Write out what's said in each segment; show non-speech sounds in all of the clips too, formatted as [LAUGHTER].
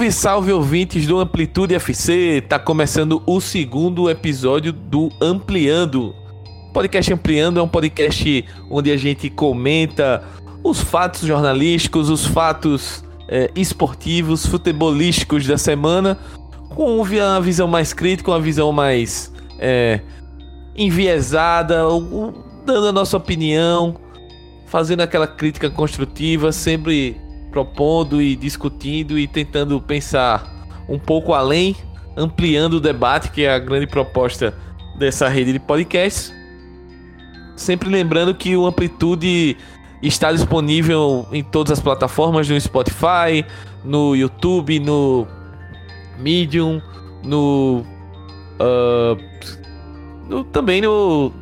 Salve, salve ouvintes do Amplitude FC! Tá começando o segundo episódio do Ampliando. Podcast Ampliando é um podcast onde a gente comenta os fatos jornalísticos, os fatos é, esportivos, futebolísticos da semana, com uma visão mais crítica, uma visão mais é, enviesada, dando a nossa opinião, fazendo aquela crítica construtiva, sempre propondo e discutindo e tentando pensar um pouco além, ampliando o debate, que é a grande proposta dessa rede de podcasts. Sempre lembrando que o Amplitude está disponível em todas as plataformas, no Spotify, no YouTube, no Medium, no, uh, no também no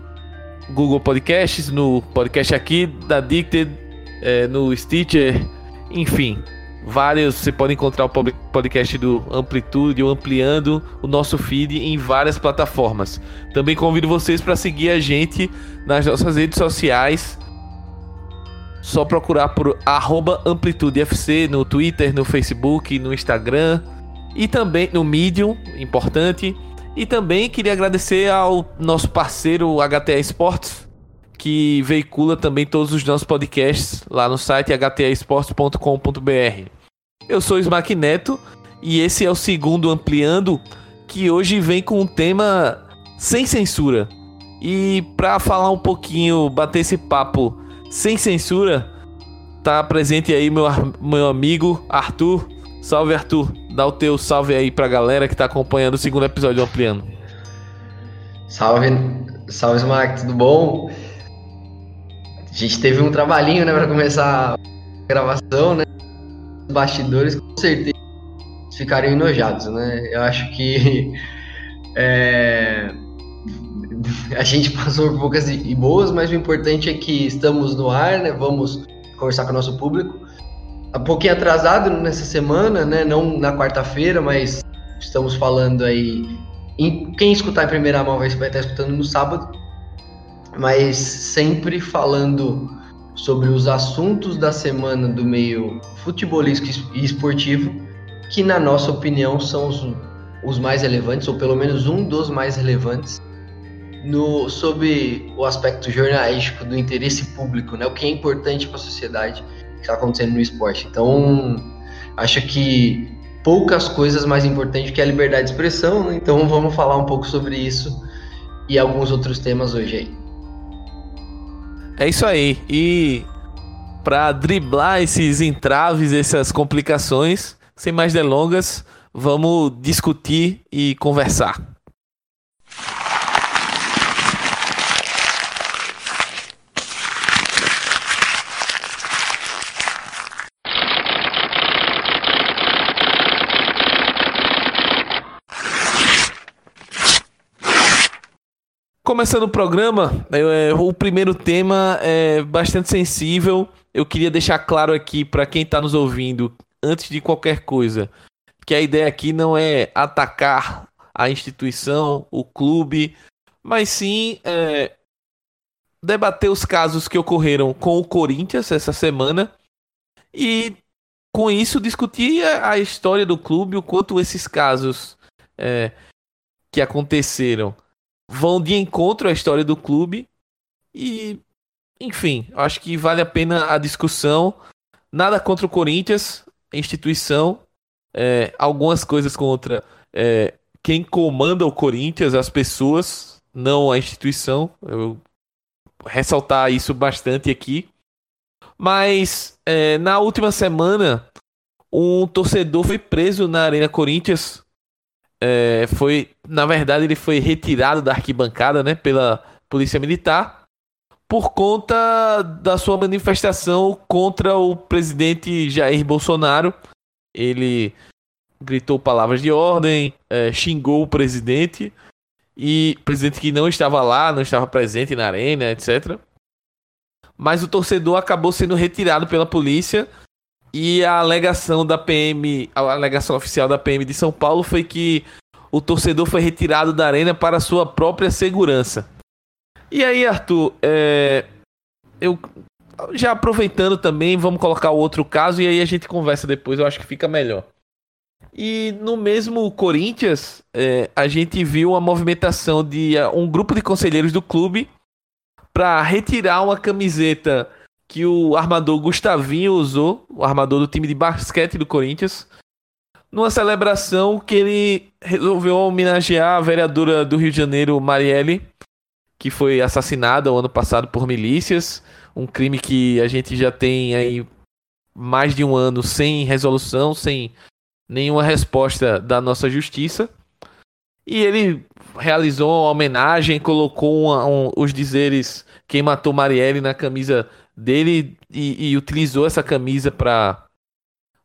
Google Podcasts, no podcast aqui da Dicted, é, no Stitcher enfim, vários. Você pode encontrar o podcast do Amplitude ou ampliando o nosso feed em várias plataformas. Também convido vocês para seguir a gente nas nossas redes sociais. Só procurar por AmplitudeFC no Twitter, no Facebook, no Instagram e também no Medium, importante. E também queria agradecer ao nosso parceiro HTA Esportes que veicula também todos os nossos podcasts lá no site htaesportes.com.br. Eu sou o Smack Neto e esse é o segundo Ampliando, que hoje vem com um tema sem censura. E para falar um pouquinho, bater esse papo sem censura, tá presente aí meu, meu amigo Arthur. Salve Arthur, dá o teu salve aí pra galera que tá acompanhando o segundo episódio do Ampliando. Salve, salve Smack, tudo bom? A gente teve um trabalhinho, né, para começar a gravação, né? Os bastidores com certeza ficariam enojados, né? Eu acho que [LAUGHS] é, a gente [LAUGHS] passou por poucas e boas, mas o importante é que estamos no ar, né? Vamos conversar com o nosso público. Um pouquinho atrasado nessa semana, né? Não na quarta-feira, mas estamos falando aí. Em, quem escutar em primeira mão vai estar escutando no sábado mas sempre falando sobre os assuntos da semana do meio futebolístico e esportivo, que na nossa opinião são os, os mais relevantes, ou pelo menos um dos mais relevantes, no, sobre o aspecto jornalístico do interesse público, né? o que é importante para a sociedade que está acontecendo no esporte. Então, acho que poucas coisas mais importantes que a liberdade de expressão, né? então vamos falar um pouco sobre isso e alguns outros temas hoje aí. É isso aí. E para driblar esses entraves, essas complicações, sem mais delongas, vamos discutir e conversar. Começando o programa, é, o primeiro tema é bastante sensível. Eu queria deixar claro aqui para quem está nos ouvindo, antes de qualquer coisa, que a ideia aqui não é atacar a instituição, o clube, mas sim é, debater os casos que ocorreram com o Corinthians essa semana e, com isso, discutir a história do clube, o quanto esses casos é, que aconteceram vão de encontro à história do clube e, enfim, acho que vale a pena a discussão. Nada contra o Corinthians, instituição, é, algumas coisas contra é, quem comanda o Corinthians, as pessoas, não a instituição. Eu ressaltar isso bastante aqui. Mas é, na última semana, um torcedor foi preso na Arena Corinthians é, foi, na verdade, ele foi retirado da arquibancada, né, pela polícia militar por conta da sua manifestação contra o presidente Jair Bolsonaro. Ele gritou palavras de ordem, é, xingou o presidente e presidente que não estava lá, não estava presente na arena, etc. Mas o torcedor acabou sendo retirado pela polícia e a alegação da PM, a alegação oficial da PM de São Paulo foi que o torcedor foi retirado da arena para sua própria segurança. E aí, Arthur, é... eu já aproveitando também, vamos colocar o outro caso e aí a gente conversa depois, eu acho que fica melhor. E no mesmo Corinthians, é, a gente viu uma movimentação de uh, um grupo de conselheiros do clube para retirar uma camiseta que o armador Gustavinho usou, o armador do time de basquete do Corinthians, numa celebração que ele resolveu homenagear a vereadora do Rio de Janeiro, Marielle, que foi assassinada o ano passado por milícias, um crime que a gente já tem aí mais de um ano sem resolução, sem nenhuma resposta da nossa justiça. E ele realizou uma homenagem, colocou uma, um, os dizeres quem matou Marielle na camisa dele e, e utilizou essa camisa para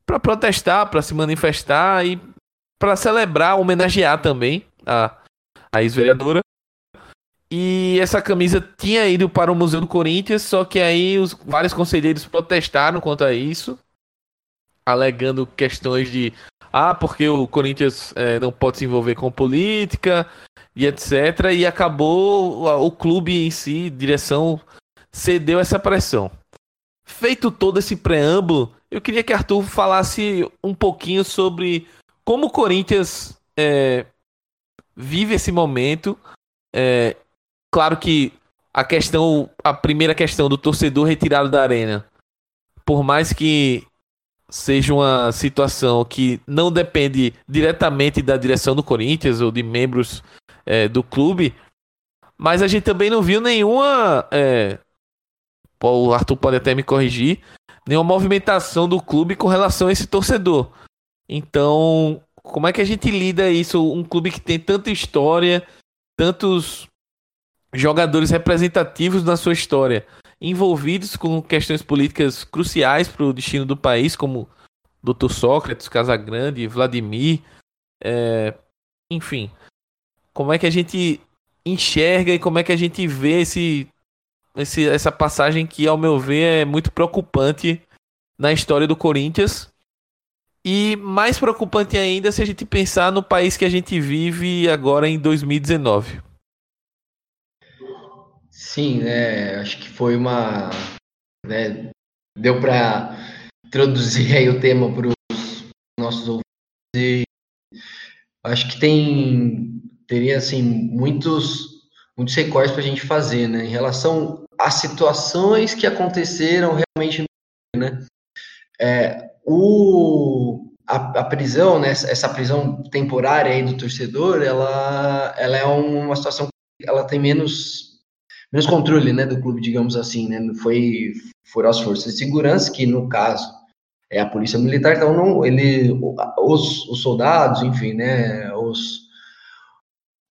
para protestar, para se manifestar e para celebrar, homenagear também a, a ex-vereadora. E essa camisa tinha ido para o Museu do Corinthians, só que aí os vários conselheiros protestaram contra isso, alegando questões de ah, porque o Corinthians é, não pode se envolver com política e etc. E acabou o, o clube em si, direção, cedeu essa pressão. Feito todo esse preâmbulo, eu queria que Arthur falasse um pouquinho sobre como o Corinthians é, vive esse momento. É, claro que a questão, a primeira questão do torcedor retirado da arena, por mais que seja uma situação que não depende diretamente da direção do Corinthians ou de membros é, do clube, mas a gente também não viu nenhuma. É, o Arthur pode até me corrigir, nenhuma movimentação do clube com relação a esse torcedor. Então, como é que a gente lida isso? Um clube que tem tanta história, tantos jogadores representativos na sua história envolvidos com questões políticas cruciais para o destino do país, como Dr. Sócrates, Casagrande, Vladimir, é, enfim. Como é que a gente enxerga e como é que a gente vê esse, esse, essa passagem que, ao meu ver, é muito preocupante na história do Corinthians. E mais preocupante ainda se a gente pensar no país que a gente vive agora em 2019. Sim, né? Acho que foi uma. Né, deu para introduzir aí o tema para os nossos ouvintes. E acho que tem. Teria, assim, muitos, muitos recortes para a gente fazer, né? Em relação às situações que aconteceram realmente, né? É, o, a, a, prisão, né, essa prisão temporária aí do torcedor, ela, ela é uma situação que ela tem menos menos controle, né, do clube, digamos assim, né, foi foram as forças de segurança que no caso é a polícia militar, então não ele os, os soldados, enfim, né, os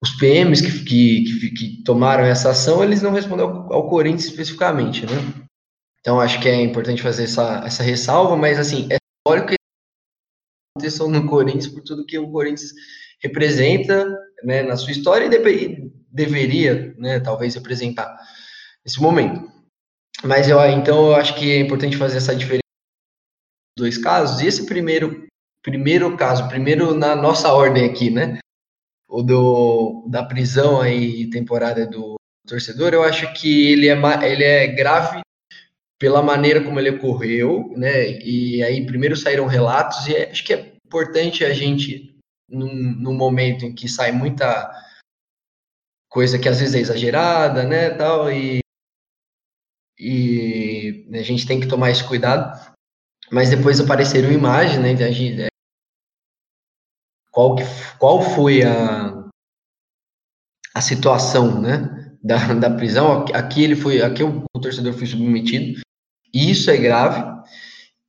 os PMs que, que, que, tomaram essa ação, eles não responderam ao, ao Corinthians especificamente, né? Então acho que é importante fazer essa, essa ressalva, mas assim, é histórico que aconteceu no Corinthians por tudo que o Corinthians representa né, na sua história e deveria, né, talvez representar esse momento. Mas eu, então eu acho que é importante fazer essa diferença dos dois casos. E esse primeiro, primeiro caso, primeiro na nossa ordem aqui, né, o do, da prisão aí temporária do torcedor, eu acho que ele é, ele é grave pela maneira como ele ocorreu, né? E aí primeiro saíram relatos e acho que é importante a gente num, num momento em que sai muita coisa que às vezes é exagerada, né, tal, e, e a gente tem que tomar esse cuidado, mas depois apareceram imagens, né, qual, que, qual foi a, a situação, né, da, da prisão, aqui ele foi, aqui o, o torcedor foi submetido, e isso é grave,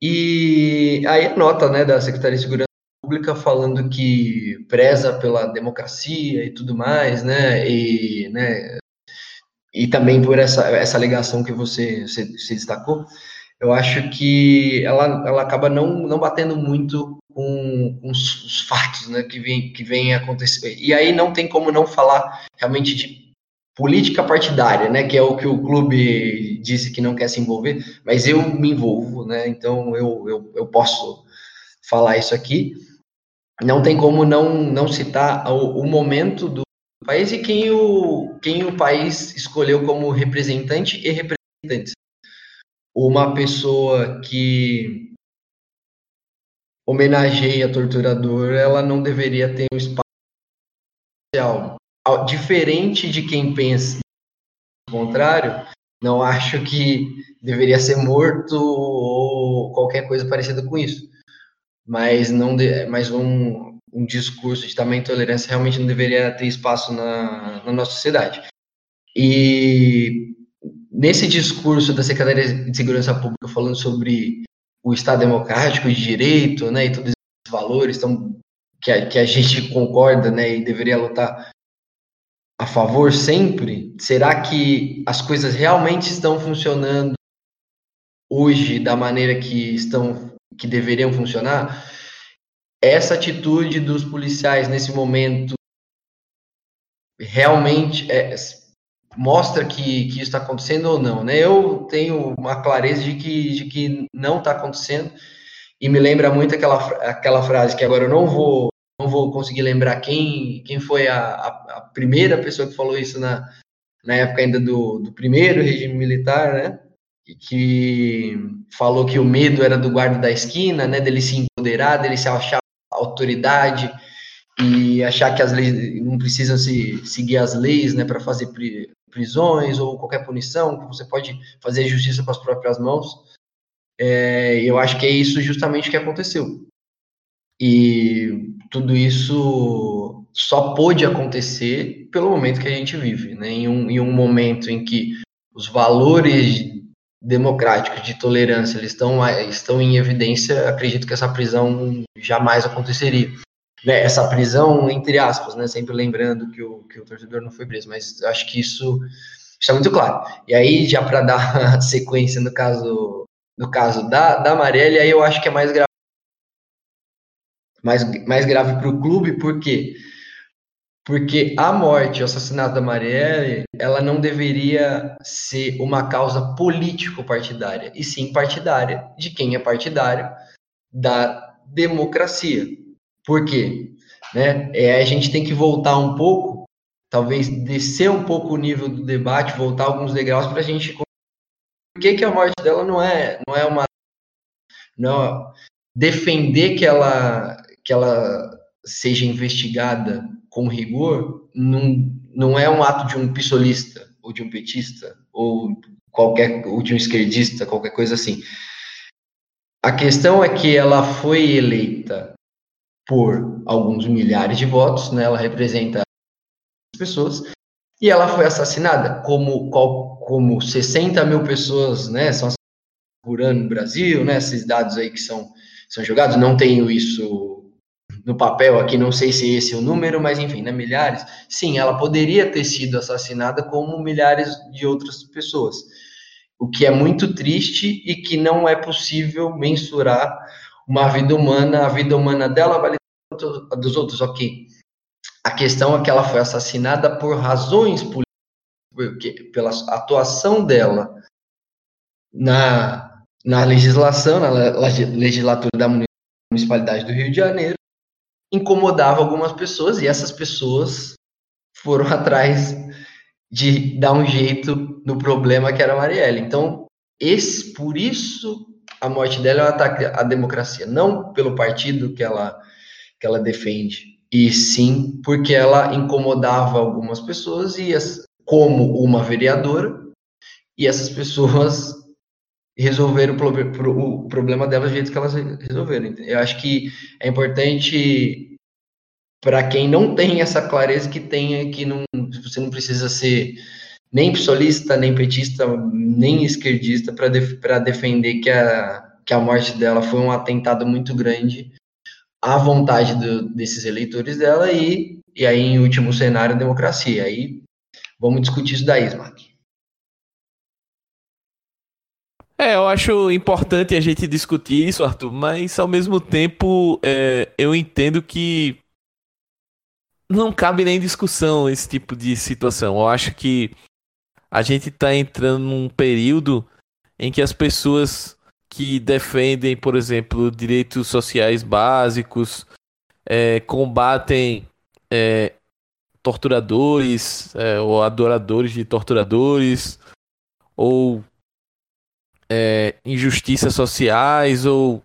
e aí a nota, né, da Secretaria de Segurança pública falando que preza pela democracia e tudo mais, né? E, né, e também por essa, essa alegação que você se destacou, eu acho que ela, ela acaba não, não batendo muito com, com os, os, fatos né, que vem, que vem acontecer. E aí não tem como não falar realmente de política partidária, né, que é o que o clube disse que não quer se envolver, mas eu me envolvo, né, então eu, eu, eu posso falar isso aqui não tem como não, não citar o, o momento do país e quem o, quem o país escolheu como representante e representantes. Uma pessoa que homenageia torturador, ela não deveria ter um espaço. Diferente de quem pensa o contrário, não acho que deveria ser morto ou qualquer coisa parecida com isso. Mas não de, mas um, um discurso de tamanho intolerância realmente não deveria ter espaço na, na nossa sociedade. E nesse discurso da Secretaria de Segurança Pública falando sobre o Estado Democrático de Direito, né, e todos esses valores tão, que, a, que a gente concorda, né, e deveria lutar a favor sempre, será que as coisas realmente estão funcionando hoje da maneira que estão que deveriam funcionar? Essa atitude dos policiais nesse momento realmente é, mostra que, que isso está acontecendo ou não, né? Eu tenho uma clareza de que, de que não está acontecendo e me lembra muito aquela, aquela frase que agora eu não vou não vou conseguir lembrar quem, quem foi a, a, a, primeira pessoa que falou isso na, na época ainda do, do primeiro regime militar, né? Que falou que o medo era do guarda da esquina, né? Dele se empoderar, dele se achar autoridade e achar que as leis não precisam se seguir as leis, né? Para fazer prisões ou qualquer punição, que você pode fazer justiça com as próprias mãos. É, eu acho que é isso justamente que aconteceu. E tudo isso só pôde acontecer pelo momento que a gente vive, né? em, um, em um momento em que os valores democráticos de tolerância eles estão, estão em evidência, acredito que essa prisão jamais aconteceria. Né? Essa prisão, entre aspas, né? sempre lembrando que o, que o torcedor não foi preso, mas acho que isso está muito claro. E aí, já para dar [LAUGHS] sequência no caso, no caso da, da Marielle, aí eu acho que é mais grave mais, mais grave para o clube, por quê? Porque a morte, o assassinato da Marielle, ela não deveria ser uma causa político-partidária, e sim partidária, de quem é partidário da democracia. Por quê? Né? É, a gente tem que voltar um pouco, talvez descer um pouco o nível do debate, voltar alguns degraus para a gente. Por que, que a morte dela não é, não é uma. Não, defender que ela que ela seja investigada com rigor não, não é um ato de um pissolista ou de um petista ou qualquer ou de um esquerdista, qualquer coisa assim. A questão é que ela foi eleita por alguns milhares de votos, né? Ela representa pessoas e ela foi assassinada como como 60 mil pessoas, né? São por ano no Brasil, né? Esses dados aí que são são jogados. Não tenho isso no papel aqui, não sei se esse é o número, mas enfim, né, milhares. Sim, ela poderia ter sido assassinada como milhares de outras pessoas. O que é muito triste e que não é possível mensurar uma vida humana, a vida humana dela vale a dos outros, ok. A questão é que ela foi assassinada por razões políticas, pela atuação dela na, na legislação, na legislatura da municipalidade do Rio de Janeiro, incomodava algumas pessoas e essas pessoas foram [LAUGHS] atrás de dar um jeito no problema que era a Marielle. Então, esse, por isso a morte dela é um ataque à democracia, não pelo partido que ela que ela defende, e sim porque ela incomodava algumas pessoas e as, como uma vereadora, e essas pessoas resolveram o, problema delas do jeito que elas resolveram. Eu acho que é importante para quem não tem essa clareza que tenha que não, você não precisa ser nem psolista, nem petista, nem esquerdista para def, defender que a, que a morte dela foi um atentado muito grande à vontade do, desses eleitores dela e, e aí, em último cenário, a democracia. Aí vamos discutir isso daí, Smack. É, eu acho importante a gente discutir isso, Arthur, mas ao mesmo tempo é, eu entendo que não cabe nem discussão esse tipo de situação. Eu acho que a gente está entrando num período em que as pessoas que defendem, por exemplo, direitos sociais básicos, é, combatem é, torturadores é, ou adoradores de torturadores, ou é, injustiças sociais ou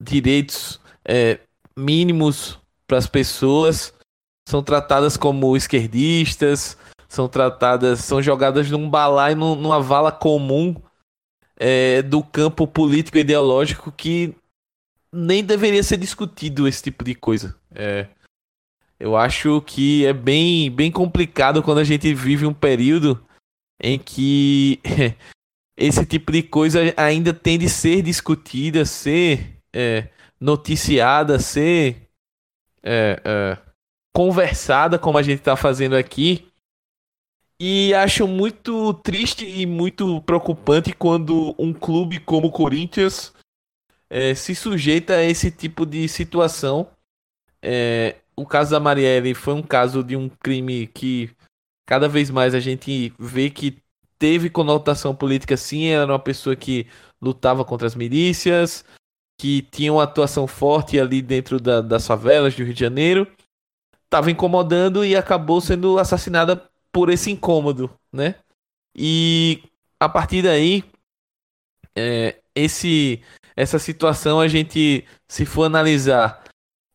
direitos é, mínimos para as pessoas, são tratadas como esquerdistas, são tratadas, são jogadas num balaio, numa vala comum é, do campo político ideológico que nem deveria ser discutido esse tipo de coisa. É, eu acho que é bem, bem complicado quando a gente vive um período em que [LAUGHS] esse tipo de coisa ainda tem de ser discutida, ser é, noticiada, ser é, é, conversada, como a gente está fazendo aqui. E acho muito triste e muito preocupante quando um clube como o Corinthians é, se sujeita a esse tipo de situação. É, o caso da Marielle foi um caso de um crime que cada vez mais a gente vê que teve conotação política sim, era uma pessoa que lutava contra as milícias, que tinha uma atuação forte ali dentro da, das favelas do Rio de Janeiro, estava incomodando e acabou sendo assassinada por esse incômodo, né? E a partir daí, é, esse, essa situação a gente, se for analisar,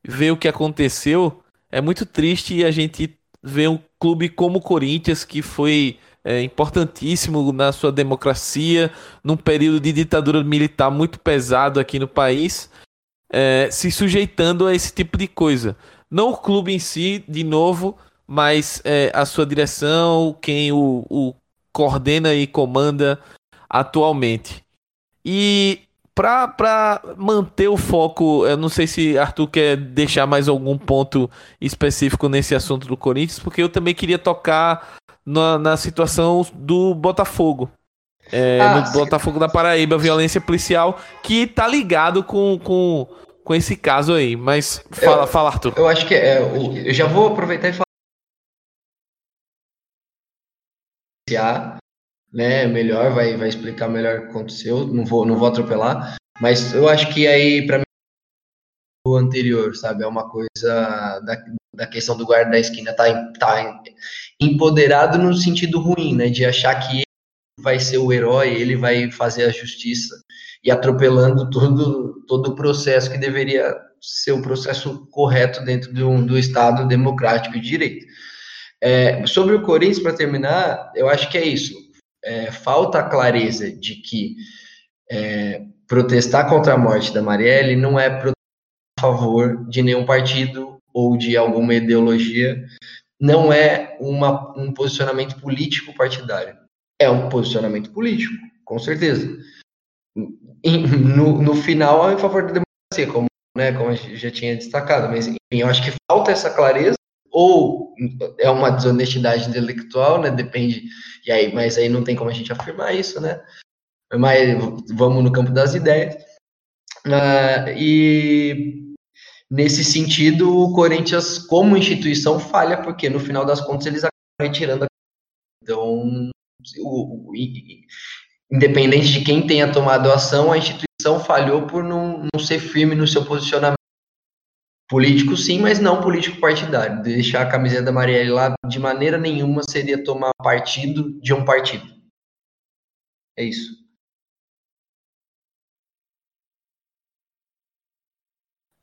ver o que aconteceu, é muito triste a gente vê um clube como o Corinthians, que foi é, importantíssimo na sua democracia, num período de ditadura militar muito pesado aqui no país, é, se sujeitando a esse tipo de coisa. Não o clube em si, de novo, mas é, a sua direção, quem o, o coordena e comanda atualmente. E para manter o foco, eu não sei se Arthur quer deixar mais algum ponto específico nesse assunto do Corinthians, porque eu também queria tocar na, na situação do Botafogo. É, ah, no Botafogo da Paraíba, violência policial, que tá ligado com, com, com esse caso aí. Mas fala, eu, fala, Arthur. Eu acho que é, eu já vou aproveitar e falar né, melhor, vai, vai explicar melhor o que aconteceu, não vou, não vou atropelar, mas eu acho que aí, para mim, o anterior, sabe, é uma coisa da, da questão do guarda da esquina, tá, tá empoderado no sentido ruim, né, de achar que ele vai ser o herói, ele vai fazer a justiça, e atropelando todo, todo o processo que deveria ser o processo correto dentro do, do Estado democrático de direito. É, sobre o Corinthians, para terminar, eu acho que é isso é, falta a clareza de que é, protestar contra a morte da Marielle não é protestar a favor de nenhum partido ou de alguma ideologia, não é uma, um posicionamento político partidário. É um posicionamento político, com certeza. no, no final, é em favor da democracia, como, né, como gente já tinha destacado, mas enfim, eu acho que falta essa clareza ou é uma desonestidade intelectual, né? Depende. E aí, mas aí não tem como a gente afirmar isso, né? Mas vamos no campo das ideias. Uh, e nesse sentido, o Corinthians, como instituição, falha, porque no final das contas eles acabam retirando a. Então, o, o, independente de quem tenha tomado a ação, a instituição falhou por não, não ser firme no seu posicionamento Político sim, mas não político partidário. Deixar a camiseta da Marielle lá de maneira nenhuma seria tomar partido de um partido. É isso.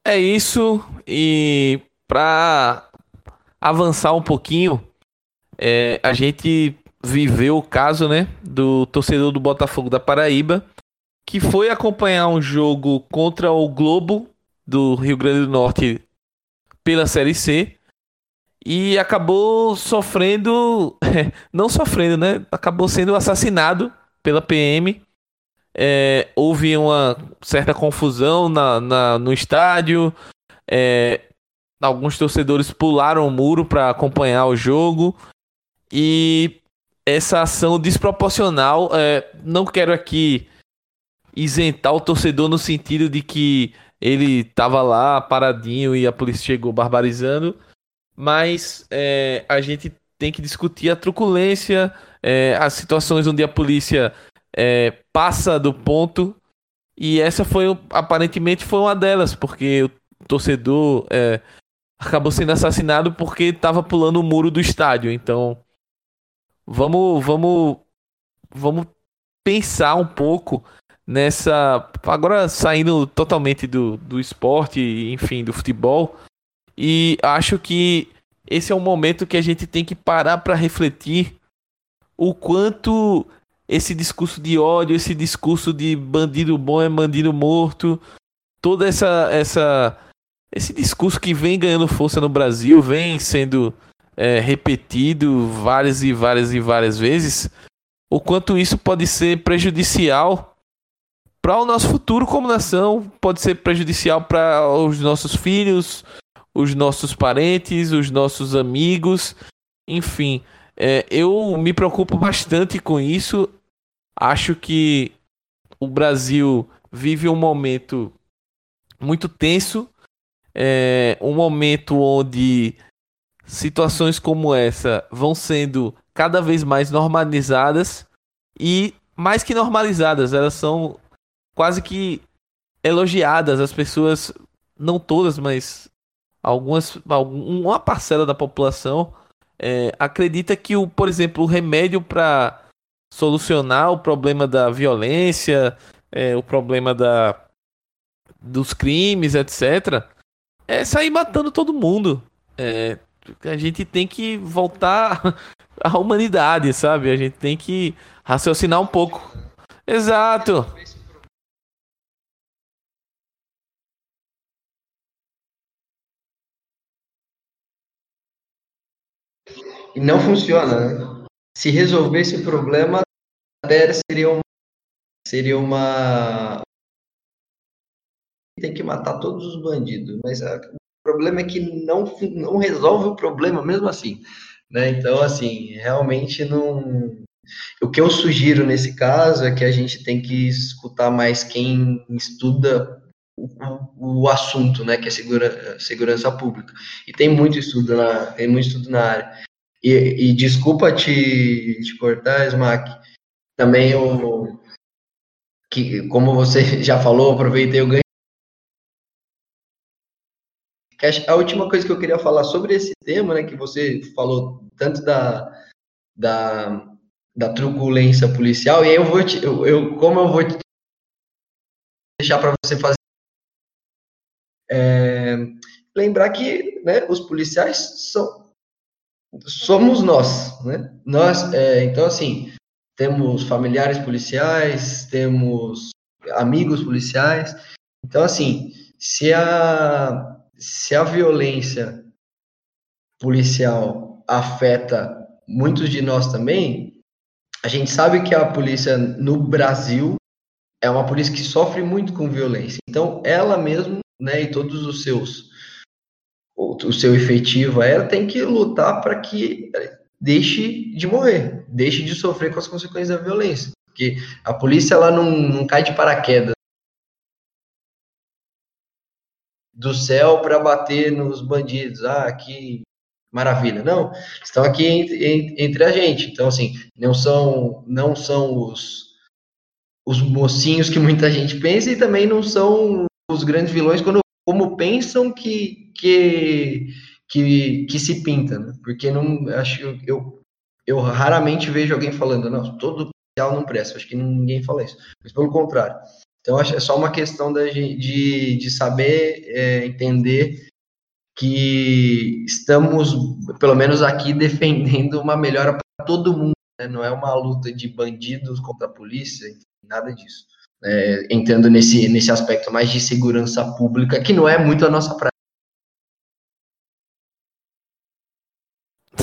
É isso. E para avançar um pouquinho, é, a gente viveu o caso, né, do torcedor do Botafogo da Paraíba, que foi acompanhar um jogo contra o Globo do Rio Grande do Norte pela Série C e acabou sofrendo, [LAUGHS] não sofrendo, né? Acabou sendo assassinado pela PM. É, houve uma certa confusão na, na no estádio. É, alguns torcedores pularam o muro para acompanhar o jogo e essa ação desproporcional. É, não quero aqui isentar o torcedor no sentido de que ele tava lá paradinho e a polícia chegou barbarizando. Mas é, a gente tem que discutir a truculência, é, as situações onde a polícia é, passa do ponto. E essa foi, aparentemente, foi uma delas, porque o torcedor é, acabou sendo assassinado porque estava pulando o muro do estádio. Então, vamos, vamos, vamos pensar um pouco nessa. Agora saindo totalmente do, do esporte, enfim, do futebol. E acho que esse é um momento que a gente tem que parar para refletir o quanto esse discurso de ódio, esse discurso de bandido bom é bandido morto, toda essa essa esse discurso que vem ganhando força no Brasil, vem sendo é, repetido várias e várias e várias vezes, o quanto isso pode ser prejudicial para o nosso futuro como nação, pode ser prejudicial para os nossos filhos, os nossos parentes, os nossos amigos, enfim. É, eu me preocupo bastante com isso. Acho que o Brasil vive um momento muito tenso, é, um momento onde situações como essa vão sendo cada vez mais normalizadas e mais que normalizadas, elas são quase que elogiadas. As pessoas, não todas, mas algumas, uma parcela da população é, acredita que o, por exemplo, o remédio para solucionar o problema da violência, é, o problema da dos crimes, etc, é sair matando todo mundo. É, a gente tem que voltar [LAUGHS] à humanidade, sabe? A gente tem que raciocinar um pouco. Exato. E não funciona, né? Se resolvesse o problema, até seria uma, seria uma tem que matar todos os bandidos, mas a, o problema é que não, não resolve o problema mesmo assim, né? Então, assim, realmente não. O que eu sugiro nesse caso é que a gente tem que escutar mais quem estuda o, o assunto, né, que é segura, segurança pública. E tem muito estudo na, tem muito estudo na área. E, e desculpa te, te cortar, Smack, também o que, como você [LAUGHS] já falou, aproveitei o ganho a última coisa que eu queria falar sobre esse tema, né, que você falou tanto da, da, da truculência policial, e aí eu vou te, eu, eu como eu vou deixar para você fazer é, lembrar que né, os policiais são somos nós, né? Nós, é, então assim, temos familiares policiais, temos amigos policiais, então assim, se a se a violência policial afeta muitos de nós também, a gente sabe que a polícia no Brasil é uma polícia que sofre muito com violência. Então, ela mesmo, né, e todos os seus o, seu efetivo, ela tem que lutar para que deixe de morrer, deixe de sofrer com as consequências da violência. Porque a polícia ela não, não cai de paraquedas do céu para bater nos bandidos. Ah, que maravilha. Não, estão aqui entre, entre, a gente. Então, assim, não são, não são os, os mocinhos que muita gente pensa e também não são os grandes vilões quando, como pensam que, que, que, que se pinta. Né? Porque não, acho, eu, eu raramente vejo alguém falando, não, todo policial não presta. Acho que ninguém fala isso. Mas pelo contrário. Então, acho é só uma questão da, de, de saber é, entender que estamos, pelo menos aqui, [LAUGHS] defendendo uma melhora para todo mundo. Né? Não é uma luta de bandidos contra a polícia, nada disso. É, entrando nesse, nesse aspecto mais de segurança pública, que não é muito a nossa prática.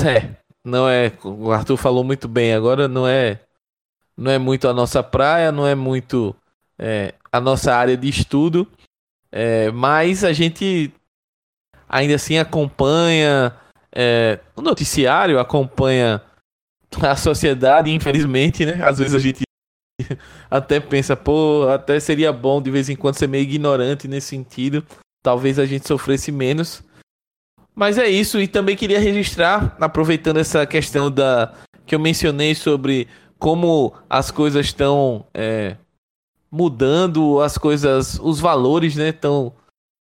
É, não é. O Arthur falou muito bem. Agora não é, não é muito a nossa praia, não é muito é, a nossa área de estudo, é, mas a gente ainda assim acompanha é, o noticiário, acompanha a sociedade, infelizmente, né? Às vezes a gente [LAUGHS] até pensa, pô, até seria bom de vez em quando ser meio ignorante nesse sentido. Talvez a gente sofresse menos. Mas é isso, e também queria registrar, aproveitando essa questão da que eu mencionei sobre como as coisas estão é, mudando as coisas, os valores, né, estão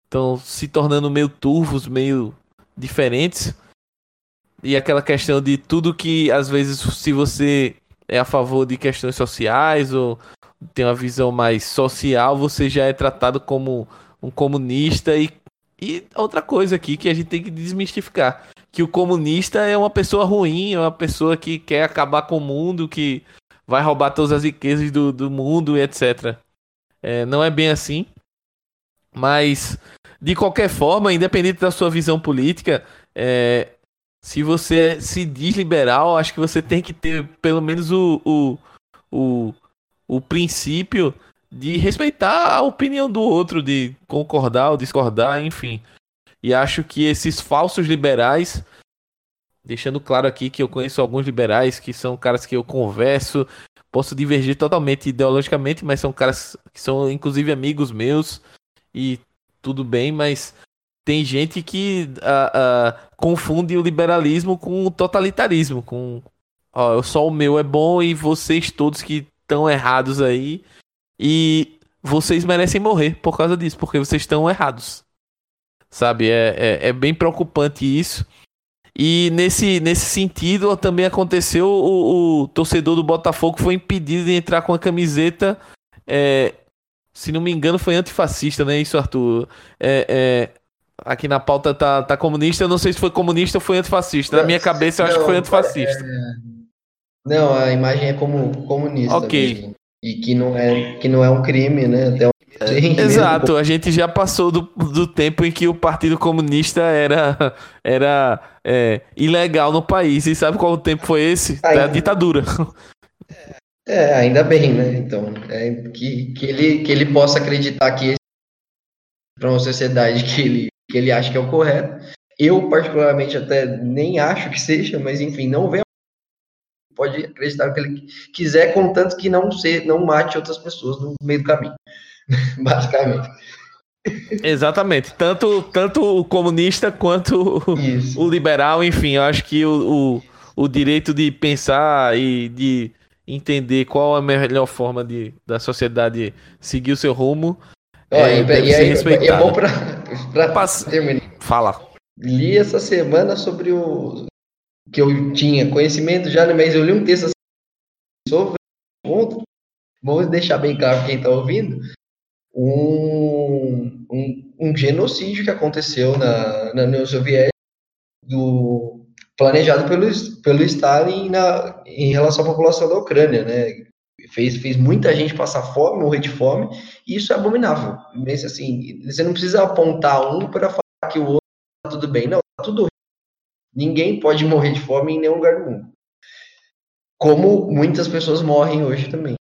estão se tornando meio turvos, meio diferentes. E aquela questão de tudo que às vezes se você é a favor de questões sociais ou, tem uma visão mais social, você já é tratado como um comunista e, e outra coisa aqui que a gente tem que desmistificar, que o comunista é uma pessoa ruim, é uma pessoa que quer acabar com o mundo, que vai roubar todas as riquezas do, do mundo e etc. É, não é bem assim, mas de qualquer forma, independente da sua visão política, é, se você se diz liberal, acho que você tem que ter pelo menos o, o, o, o princípio de respeitar a opinião do outro, de concordar ou discordar, enfim. E acho que esses falsos liberais, deixando claro aqui que eu conheço alguns liberais que são caras que eu converso, posso divergir totalmente ideologicamente, mas são caras que são inclusive amigos meus e tudo bem, mas tem gente que uh, uh, confunde o liberalismo com o totalitarismo, com ó, só o meu é bom e vocês todos que estão errados aí e vocês merecem morrer por causa disso, porque vocês estão errados. Sabe, é, é, é, bem preocupante isso. E nesse, nesse sentido, também aconteceu o, o torcedor do Botafogo foi impedido de entrar com a camiseta. É, se não me engano, foi antifascista, né? Isso, Arthur. É, é, aqui na pauta tá, tá comunista. Eu não sei se foi comunista ou foi antifascista. Na minha cabeça, eu não, acho que foi antifascista. É... Não, a imagem é como comunista. Ok. Mesmo. E que não é, que não é um crime, né? Até um... Exato, a gente já passou do, do tempo em que o Partido Comunista era, era é, ilegal no país. E sabe qual o tempo foi esse? Ainda... Da ditadura. É, ainda bem, né? Então, é, que, que, ele, que ele possa acreditar que para uma sociedade que ele, que ele acha que é o correto. Eu, particularmente, até nem acho que seja, mas enfim, não vê pode acreditar no que ele quiser, contanto que não se, não mate outras pessoas no meio do caminho, [LAUGHS] basicamente. Exatamente, tanto, tanto o comunista quanto o, o liberal, enfim, eu acho que o, o, o, direito de pensar e de entender qual a melhor forma de, da sociedade seguir o seu rumo é, deve e ser respeitado. É bom para [LAUGHS] terminar. Fala. Li essa semana sobre o que eu tinha conhecimento já, né, mas eu li um texto sobre ponto. Vamos deixar bem claro quem está ouvindo. Um, um, um, genocídio que aconteceu na, na União Soviética, do, planejado pelo, pelo Stalin na, em relação à população da Ucrânia, né? Fez, fez muita gente passar fome, morrer de fome, e isso é abominável. Mas, assim, você não precisa apontar um para falar que o outro está tudo bem. Não, está tudo Ninguém pode morrer de fome em nenhum lugar do mundo. Como muitas pessoas morrem hoje também.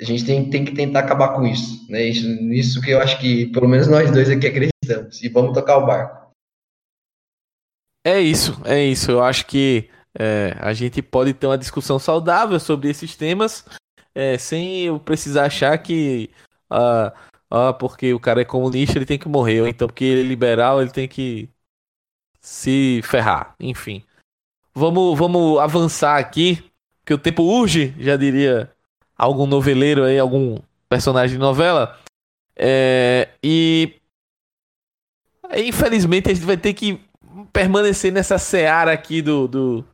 A gente tem, tem que tentar acabar com isso. Né? Isso, isso que eu acho que, pelo menos nós dois aqui acreditamos. E vamos tocar o barco. É isso, é isso. Eu acho que é, a gente pode ter uma discussão saudável sobre esses temas é, sem eu precisar achar que ah, ah, porque o cara é comunista ele tem que morrer, ou então porque ele é liberal ele tem que se ferrar, enfim. Vamos, vamos avançar aqui, que o tempo urge, já diria algum noveleiro aí, algum personagem de novela. É, e infelizmente a gente vai ter que permanecer nessa seara aqui do, do,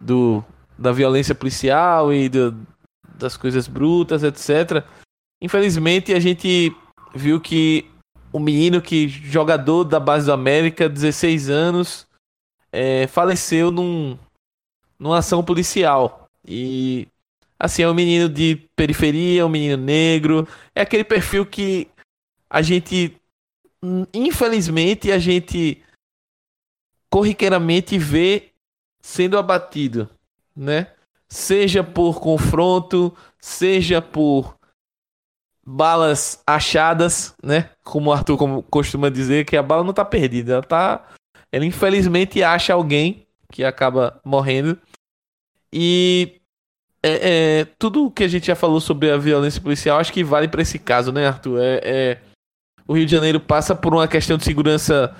do da violência policial e do, das coisas brutas, etc. Infelizmente a gente viu que um menino que jogador da base do América, 16 anos, é, faleceu num, numa ação policial. E assim, é um menino de periferia, um menino negro, é aquele perfil que a gente infelizmente a gente corriqueiramente vê sendo abatido, né? Seja por confronto, seja por balas achadas, né? Como o Arthur costuma dizer, que a bala não tá perdida, ela tá. Ela infelizmente acha alguém que acaba morrendo. E é, é, tudo que a gente já falou sobre a violência policial, acho que vale para esse caso, né, Arthur? É, é, o Rio de Janeiro passa por uma questão de segurança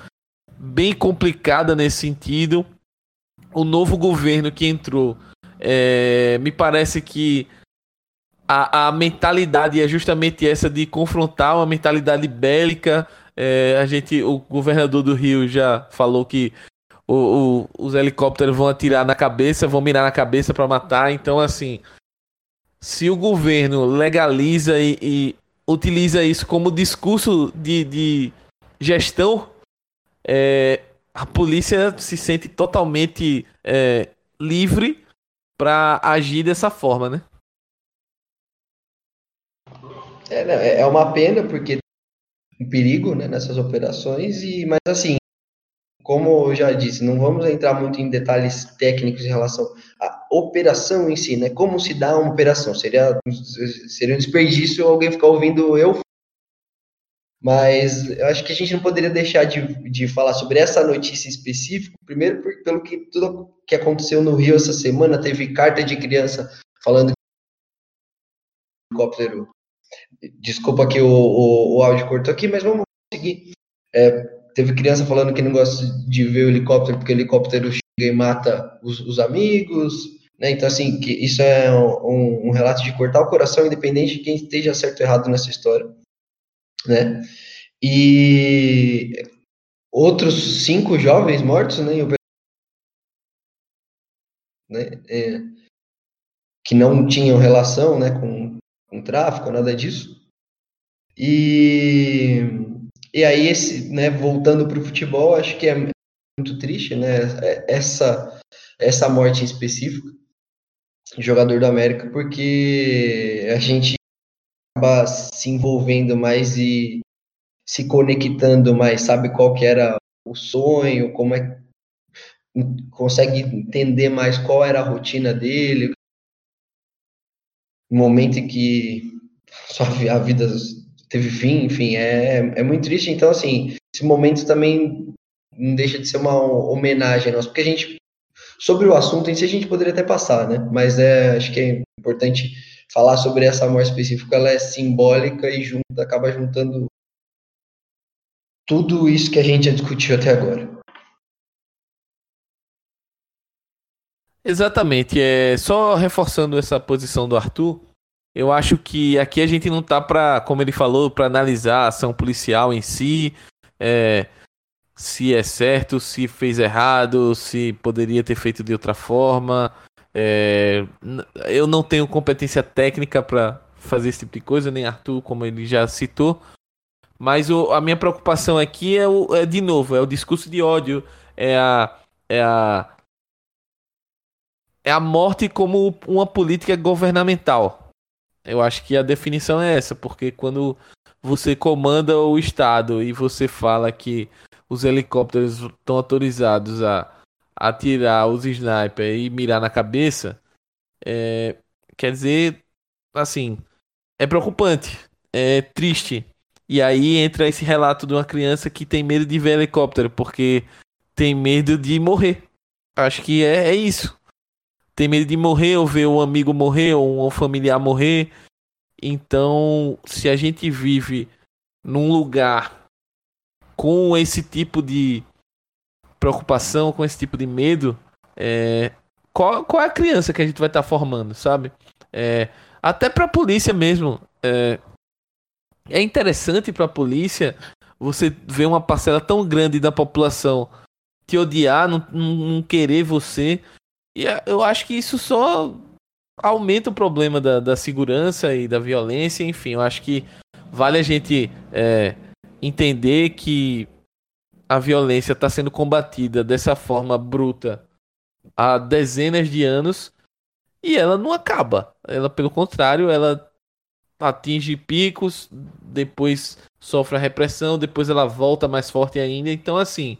bem complicada nesse sentido. O novo governo que entrou, é, me parece que a, a mentalidade é justamente essa de confrontar uma mentalidade bélica. É, a gente, o governador do Rio já falou que o, o, os helicópteros vão atirar na cabeça, vão mirar na cabeça para matar. Então, assim, se o governo legaliza e, e utiliza isso como discurso de, de gestão, é, a polícia se sente totalmente é, livre para agir dessa forma, né? É, né, é uma pena porque um perigo né, nessas operações e mas assim como eu já disse não vamos entrar muito em detalhes técnicos em relação à operação em si né como se dá uma operação seria seria um desperdício alguém ficar ouvindo eu mas eu acho que a gente não poderia deixar de, de falar sobre essa notícia específica primeiro por, pelo que tudo que aconteceu no Rio essa semana teve carta de criança falando que o helicóptero Desculpa que o, o, o áudio cortou aqui, mas vamos seguir. É, teve criança falando que não gosta de ver o helicóptero porque o helicóptero chega e mata os, os amigos. Né? Então, assim, que isso é um, um, relato de cortar o coração, independente de quem esteja certo ou errado nessa história. Né? E outros cinco jovens mortos, né? né? É, que não tinham relação né, com com tráfico, nada disso. E, e aí, esse, né, voltando para o futebol, acho que é muito triste, né, essa, essa morte em específico, jogador do América, porque a gente acaba se envolvendo mais e se conectando mais, sabe qual que era o sonho, como é consegue entender mais qual era a rotina dele, um momento em que a vida teve fim, enfim, é, é muito triste. Então, assim, esse momento também não deixa de ser uma homenagem a nós, porque a gente, sobre o assunto em si, a gente poderia até passar, né? Mas é, acho que é importante falar sobre essa morte específica, ela é simbólica e junta, acaba juntando tudo isso que a gente já discutiu até agora. Exatamente. É só reforçando essa posição do Arthur. Eu acho que aqui a gente não tá para, como ele falou, para analisar a ação policial em si, é, se é certo, se fez errado, se poderia ter feito de outra forma. É, eu não tenho competência técnica para fazer esse tipo de coisa, nem Arthur, como ele já citou. Mas o, a minha preocupação aqui é, o, é, de novo, é o discurso de ódio, é a, é a é a morte como uma política governamental. Eu acho que a definição é essa, porque quando você comanda o Estado e você fala que os helicópteros estão autorizados a atirar os snipers e mirar na cabeça, é, quer dizer, assim, é preocupante, é triste. E aí entra esse relato de uma criança que tem medo de ver helicóptero, porque tem medo de morrer. Acho que é, é isso tem medo de morrer ou ver um amigo morrer ou um familiar morrer. Então, se a gente vive num lugar com esse tipo de preocupação, com esse tipo de medo, é, qual, qual é a criança que a gente vai estar tá formando, sabe? É, até para a polícia mesmo. É, é interessante para a polícia você ver uma parcela tão grande da população te odiar, não, não querer você, e eu acho que isso só aumenta o problema da, da segurança e da violência. Enfim, eu acho que vale a gente é, entender que a violência está sendo combatida dessa forma bruta há dezenas de anos e ela não acaba. Ela, pelo contrário, ela atinge picos, depois sofre a repressão, depois ela volta mais forte ainda. Então, assim,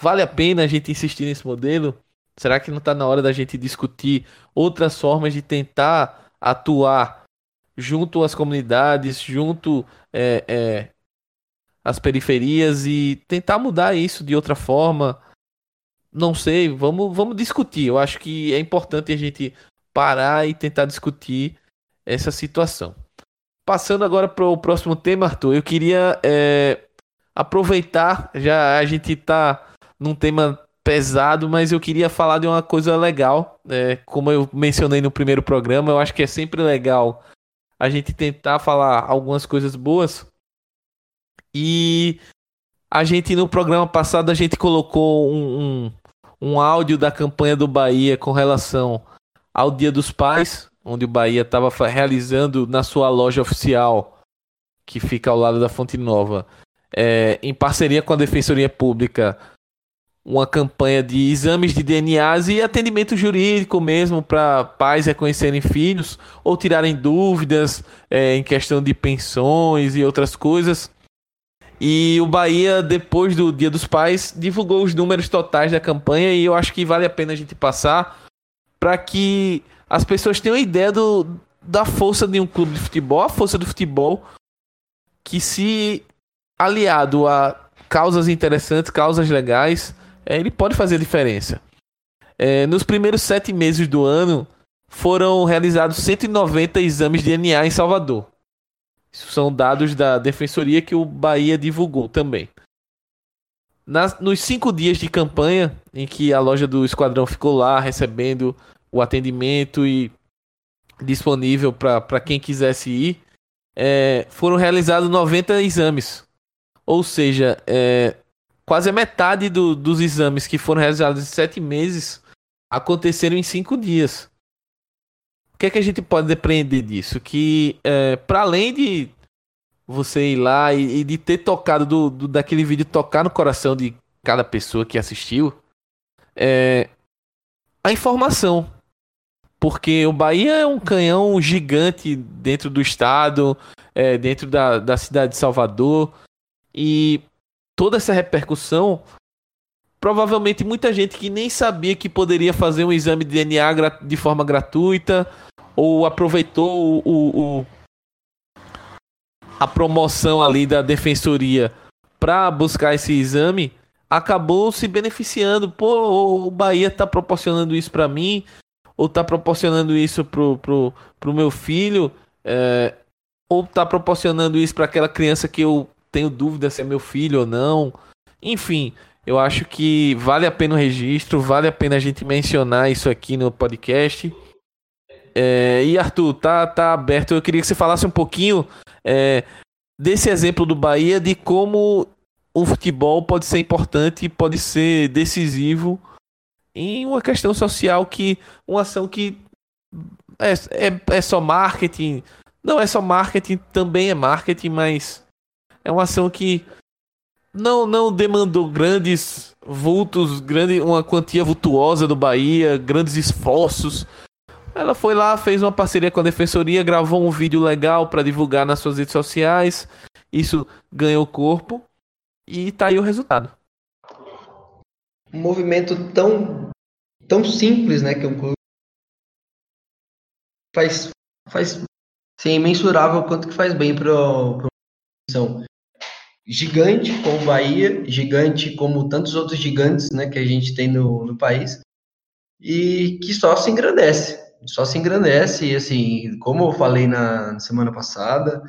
vale a pena a gente insistir nesse modelo Será que não está na hora da gente discutir outras formas de tentar atuar junto às comunidades, junto é, é, às periferias e tentar mudar isso de outra forma? Não sei, vamos, vamos discutir. Eu acho que é importante a gente parar e tentar discutir essa situação. Passando agora para o próximo tema, Arthur, eu queria é, aproveitar, já a gente está num tema pesado, mas eu queria falar de uma coisa legal. É, como eu mencionei no primeiro programa, eu acho que é sempre legal a gente tentar falar algumas coisas boas. E a gente, no programa passado, a gente colocou um, um, um áudio da campanha do Bahia com relação ao Dia dos Pais. onde o Bahia estava realizando na sua loja oficial, que fica ao lado da Fonte Nova, é, em parceria com a Defensoria Pública, uma campanha de exames de DNAs e atendimento jurídico mesmo para pais reconhecerem filhos ou tirarem dúvidas é, em questão de pensões e outras coisas. E o Bahia, depois do Dia dos Pais, divulgou os números totais da campanha e eu acho que vale a pena a gente passar para que as pessoas tenham ideia do, da força de um clube de futebol, a força do futebol, que se aliado a causas interessantes, causas legais, é, ele pode fazer diferença. É, nos primeiros sete meses do ano, foram realizados 190 exames de DNA em Salvador. São dados da defensoria que o Bahia divulgou também. Nas, nos cinco dias de campanha, em que a loja do Esquadrão ficou lá recebendo o atendimento e disponível para quem quisesse ir, é, foram realizados 90 exames. Ou seja, é, quase a metade do, dos exames que foram realizados em sete meses aconteceram em cinco dias. O que é que a gente pode depreender disso? Que é, para além de você ir lá e, e de ter tocado do, do, daquele vídeo tocar no coração de cada pessoa que assistiu, é, a informação. Porque o Bahia é um canhão gigante dentro do estado, é, dentro da, da cidade de Salvador. E toda essa repercussão, provavelmente muita gente que nem sabia que poderia fazer um exame de DNA de forma gratuita ou aproveitou o, o, o a promoção ali da defensoria para buscar esse exame, acabou se beneficiando. Pô, o Bahia tá proporcionando isso para mim, ou tá proporcionando isso pro, pro, pro meu filho, é, ou tá proporcionando isso para aquela criança que eu tenho dúvida se é meu filho ou não. Enfim, eu acho que vale a pena o registro, vale a pena a gente mencionar isso aqui no podcast. É, e Arthur, tá, tá aberto. Eu queria que você falasse um pouquinho é, desse exemplo do Bahia, de como o futebol pode ser importante, pode ser decisivo em uma questão social que uma ação que é, é, é só marketing, não é só marketing, também é marketing, mas é uma ação que não não demandou grandes vultos, grande uma quantia vultuosa do Bahia, grandes esforços, ela foi lá, fez uma parceria com a defensoria, gravou um vídeo legal para divulgar nas suas redes sociais. Isso ganhou corpo e tá aí o resultado. Um movimento tão tão simples, né, que um clube faz faz sim, imensurável quanto que faz bem para uma são gigante como Bahia, gigante como tantos outros gigantes, né, que a gente tem no, no país e que só se engrandece só se engrandece. E assim, como eu falei na semana passada,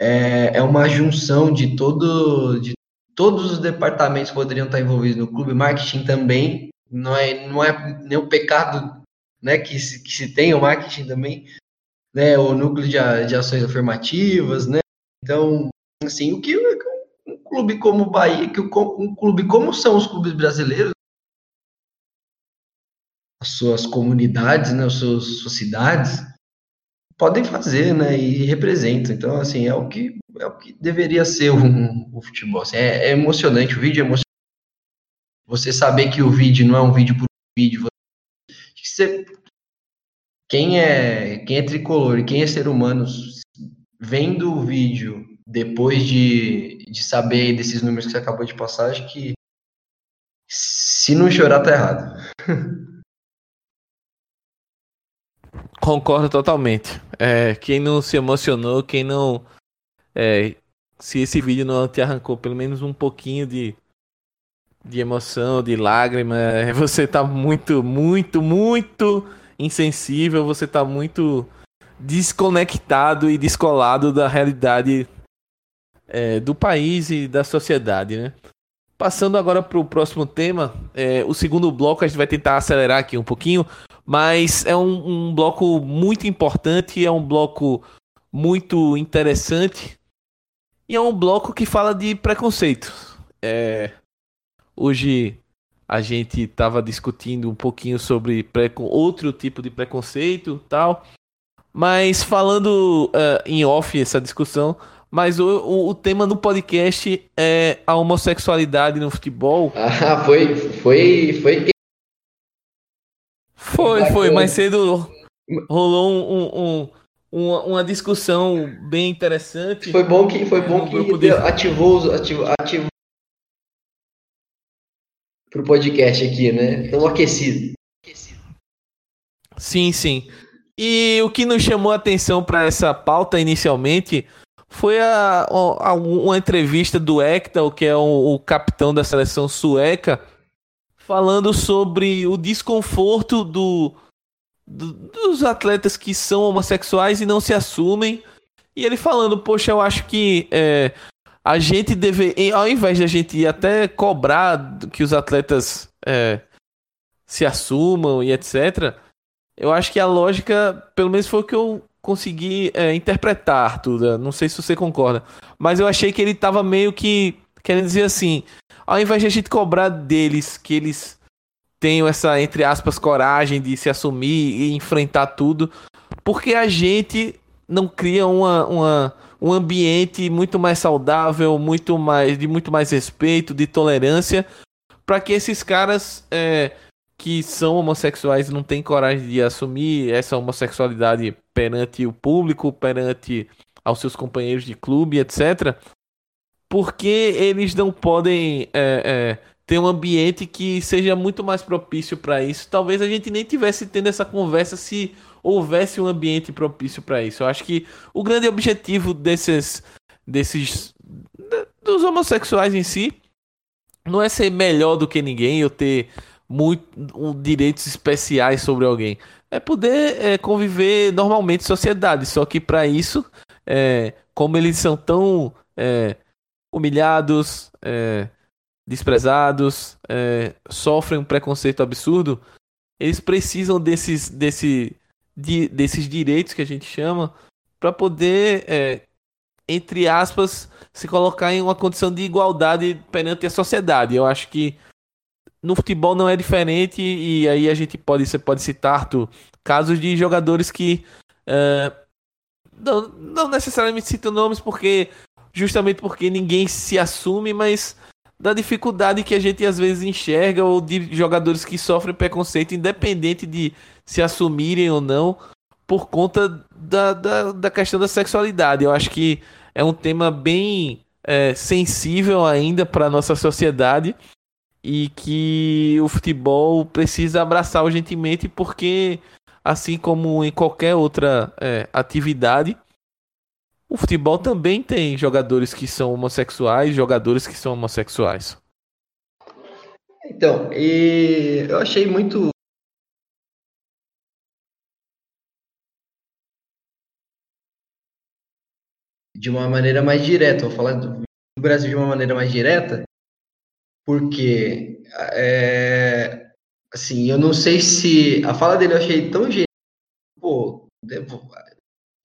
é, é uma junção de todo, de todos os departamentos poderiam estar envolvidos no clube, marketing também. Não é, não é nenhum pecado né, que, se, que se tem o marketing também, né, o núcleo de, de ações afirmativas, né? Então, assim, o que clube como o Bahia, que um clube como são os clubes brasileiros, as suas comunidades, né, as suas, cidades, podem fazer, né, e representam. Então, assim, é o que é o que deveria ser o, o futebol. Assim, é, é, emocionante, o vídeo é emocionante. Você saber que o vídeo não é um vídeo por vídeo. Você, quem é quem é tricolor e quem é ser humano vendo o vídeo depois de, de saber desses números que você acabou de passar, acho que se não chorar tá errado. [LAUGHS] Concordo totalmente. É, quem não se emocionou, quem não. É, se esse vídeo não te arrancou pelo menos um pouquinho de, de emoção, de lágrima, é, [LAUGHS] você tá muito, muito, muito insensível, você tá muito desconectado e descolado da realidade é, do país e da sociedade, né? Passando agora para o próximo tema, é, o segundo bloco a gente vai tentar acelerar aqui um pouquinho, mas é um, um bloco muito importante, é um bloco muito interessante e é um bloco que fala de preconceito. É, hoje a gente estava discutindo um pouquinho sobre outro tipo de preconceito tal. Mas falando uh, em off essa discussão, mas o, o, o, tema no podcast é a homossexualidade no futebol. [LAUGHS] Ah, foi, foi, foi. Foi, foi. Mais cedo rolou um, um, uma, uma discussão bem interessante. Foi bom que foi bom que ativou, ativou, ativou pro podcast aqui, né? Tão aquecido. Sim, sim. E o que nos chamou a atenção para essa pauta inicialmente foi a, a, uma entrevista do Ekdal, que é o, o, capitão da seleção sueca, falando sobre o desconforto do, do, dos atletas que são homossexuais e não se assumem. E ele falando, poxa, eu acho que é, a gente deve, ao invés de a gente até cobrar que os atletas é, se assumam e etc., eu acho que a lógica, pelo menos foi o que eu consegui é, interpretar, tudo. Não sei se você concorda. Mas eu achei que ele tava meio que querendo dizer assim: ao invés de a gente cobrar deles que eles tenham essa, entre aspas, coragem de se assumir e enfrentar tudo, porque a gente não cria uma, uma, um ambiente muito mais saudável, muito mais de muito mais respeito, de tolerância, para que esses caras é, que são homossexuais não têm coragem de assumir essa homossexualidade perante o público, perante aos seus companheiros de clube, etc. Porque eles não podem é, é, ter um ambiente que seja muito mais propício para isso. Talvez a gente nem tivesse tendo essa conversa se houvesse um ambiente propício para isso. Eu acho que o grande objetivo desses, desses dos homossexuais em si não é ser melhor do que ninguém ou ter muito, um, direitos especiais sobre alguém. É poder é, conviver normalmente em sociedade. Só que para isso, é, como eles são tão é, humilhados, é, desprezados, é, sofrem um preconceito absurdo, eles precisam desses, desse, de, desses direitos que a gente chama para poder, é, entre aspas, se colocar em uma condição de igualdade perante a sociedade. Eu acho que no futebol não é diferente e aí a gente pode, você pode citar, Arthur, casos de jogadores que uh, não, não necessariamente citam nomes porque justamente porque ninguém se assume, mas da dificuldade que a gente às vezes enxerga ou de jogadores que sofrem preconceito independente de se assumirem ou não por conta da, da, da questão da sexualidade. Eu acho que é um tema bem é, sensível ainda para nossa sociedade e que o futebol precisa abraçar urgentemente porque, assim como em qualquer outra é, atividade, o futebol também tem jogadores que são homossexuais, jogadores que são homossexuais. Então, e eu achei muito de uma maneira mais direta, vou falar do Brasil de uma maneira mais direta, porque, é, assim, eu não sei se. A fala dele eu achei tão genial. Pô,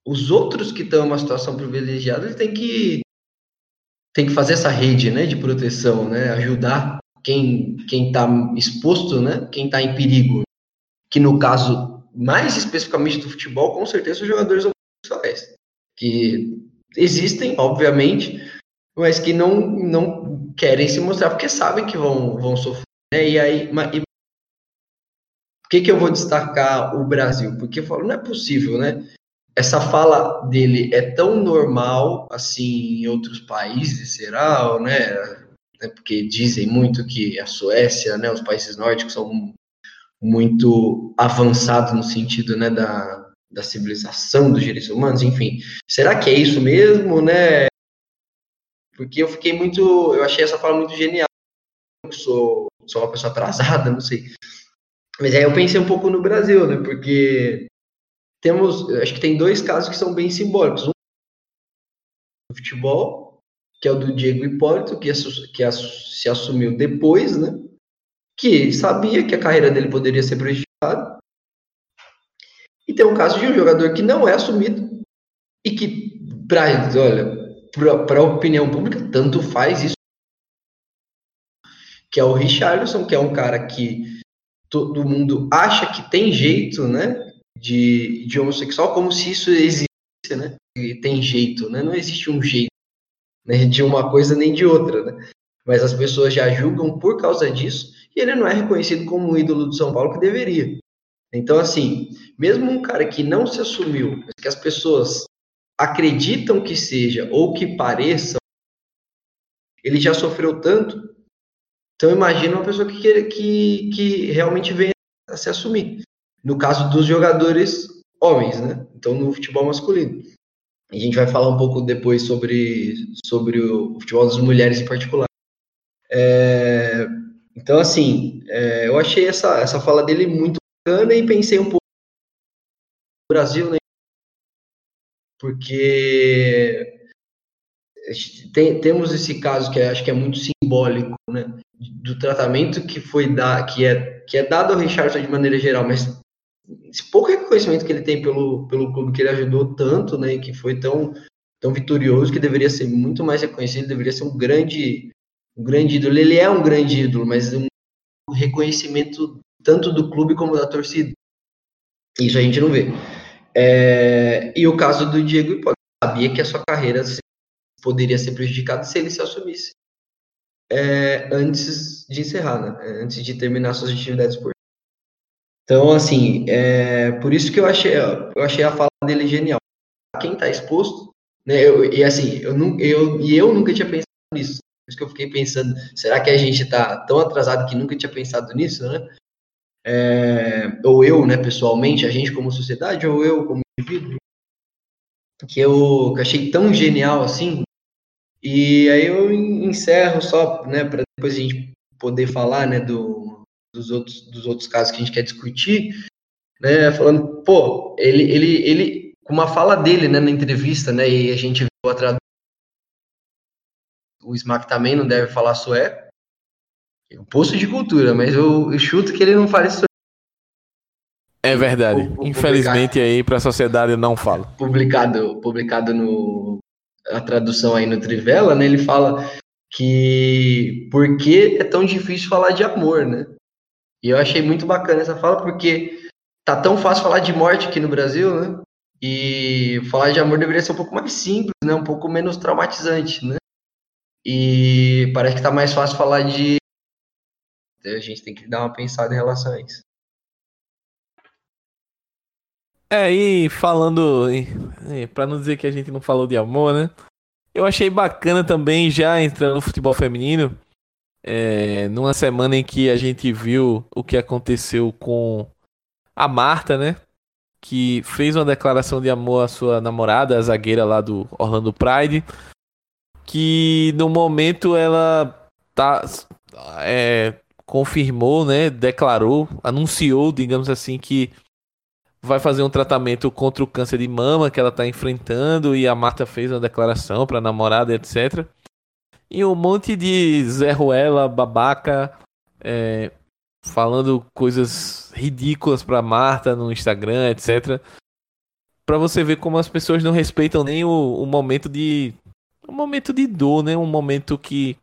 os outros que estão em uma situação privilegiada, eles têm que, têm que fazer essa rede né, de proteção, né? Ajudar quem está exposto, né? Quem está em perigo. Que no caso, mais especificamente do futebol, com certeza os jogadores homossexuais. Que existem, obviamente, mas que não, não querem se mostrar porque sabem que vão, vão sofrer. Né? E aí, e, por que, que eu vou destacar o Brasil? Porque eu falo, não é possível, né? Essa fala dele é tão normal assim em outros países, será? Né? É porque dizem muito que a Suécia, né, os países nórdicos são muito avançados no sentido né, da, da civilização dos direitos humanos, enfim. Será que é isso mesmo, né? Porque eu fiquei muito. Eu achei essa fala muito genial. Eu sou, sou uma pessoa atrasada, [LAUGHS] não sei. Mas aí eu pensei um pouco no Brasil, né? Porque temos. Acho que tem dois casos que são bem simbólicos. Um no futebol, que é o do Diego Hipólito, que, que se assumiu depois, né? Que sabia que a carreira dele poderia ser prejudicada. E tem um caso de um jogador que não é assumido e que, pra, olha, para a opinião pública, tanto faz isso. Que é o Richarlison, que é um cara que todo mundo acha que tem jeito, né? de, de homossexual como se isso existisse, né? E tem jeito, né? Não existe um jeito né, de uma coisa nem de outra, né? Mas as pessoas já julgam por causa disso e ele não é reconhecido como um ídolo do São Paulo que deveria. Então, assim, mesmo um cara que não se assumiu, mas que as pessoas acreditam que seja ou que pareça, ele já sofreu tanto. Então, imagina uma pessoa que, que, que realmente vem a se assumir. No caso dos jogadores homens, né? Então, no futebol masculino. A gente vai falar um pouco depois sobre, sobre o futebol das mulheres em particular. É, então, assim, é, eu achei essa, essa fala dele muito bacana e pensei um pouco no Brasil, né? Porque tem, temos esse caso que acho que é muito simbólico, né? Do tratamento que foi da, que é que é dado ao Richardson de maneira geral, mas esse pouco reconhecimento que ele tem pelo, pelo clube que ele ajudou tanto, né, que foi tão, tão vitorioso, que deveria ser muito mais reconhecido, deveria ser um grande, um grande ídolo. Ele é um grande ídolo, mas um reconhecimento tanto do clube como da torcida. Isso a gente não vê. É, e o caso do Diego Hipólito, sabia que a sua carreira poderia ser prejudicada se ele se assumisse é, antes de encerrar, né? antes de terminar suas atividades por então, assim, é por isso que eu achei, eu achei a fala dele genial. Quem está exposto, né? Eu, e assim, eu, eu, e eu nunca tinha pensado nisso. Por isso que eu fiquei pensando, será que a gente está tão atrasado que nunca tinha pensado nisso, né? É, ou eu, né, pessoalmente, a gente como sociedade, ou eu como indivíduo, que eu, que achei tão genial assim. E aí eu encerro só, né, para depois a gente poder falar, né, do, dos outros, dos outros casos que a gente quer discutir, né, falando, pô, ele, ele, ele, com uma fala dele, né, na entrevista, né, e a gente viu a tradução, o Smack também não deve falar sueco, um posto de cultura, mas eu, eu chuto que ele não fala isso. É verdade. Infelizmente aí para a sociedade não fala. Publicado, publicado no a tradução aí no Trivela, né? Ele fala que por que é tão difícil falar de amor, né? E eu achei muito bacana essa fala, porque tá tão fácil falar de morte aqui no Brasil, né? E falar de amor deveria ser um pouco mais simples, né? Um pouco menos traumatizante, né? E parece que tá mais fácil falar de. A gente tem que dar uma pensada em relação a isso. É, e falando, para não dizer que a gente não falou de amor, né? Eu achei bacana também, já entrando no futebol feminino, é, numa semana em que a gente viu o que aconteceu com a Marta, né? Que fez uma declaração de amor à sua namorada, a zagueira lá do Orlando Pride. Que no momento ela tá. É, confirmou, né? Declarou, anunciou, digamos assim, que vai fazer um tratamento contra o câncer de mama que ela está enfrentando e a Marta fez uma declaração para a namorada, etc. E um monte de Zé Ruela, babaca, é, falando coisas ridículas pra Marta no Instagram, etc. Pra você ver como as pessoas não respeitam nem o, o momento de. Um momento de dor, né? Um momento que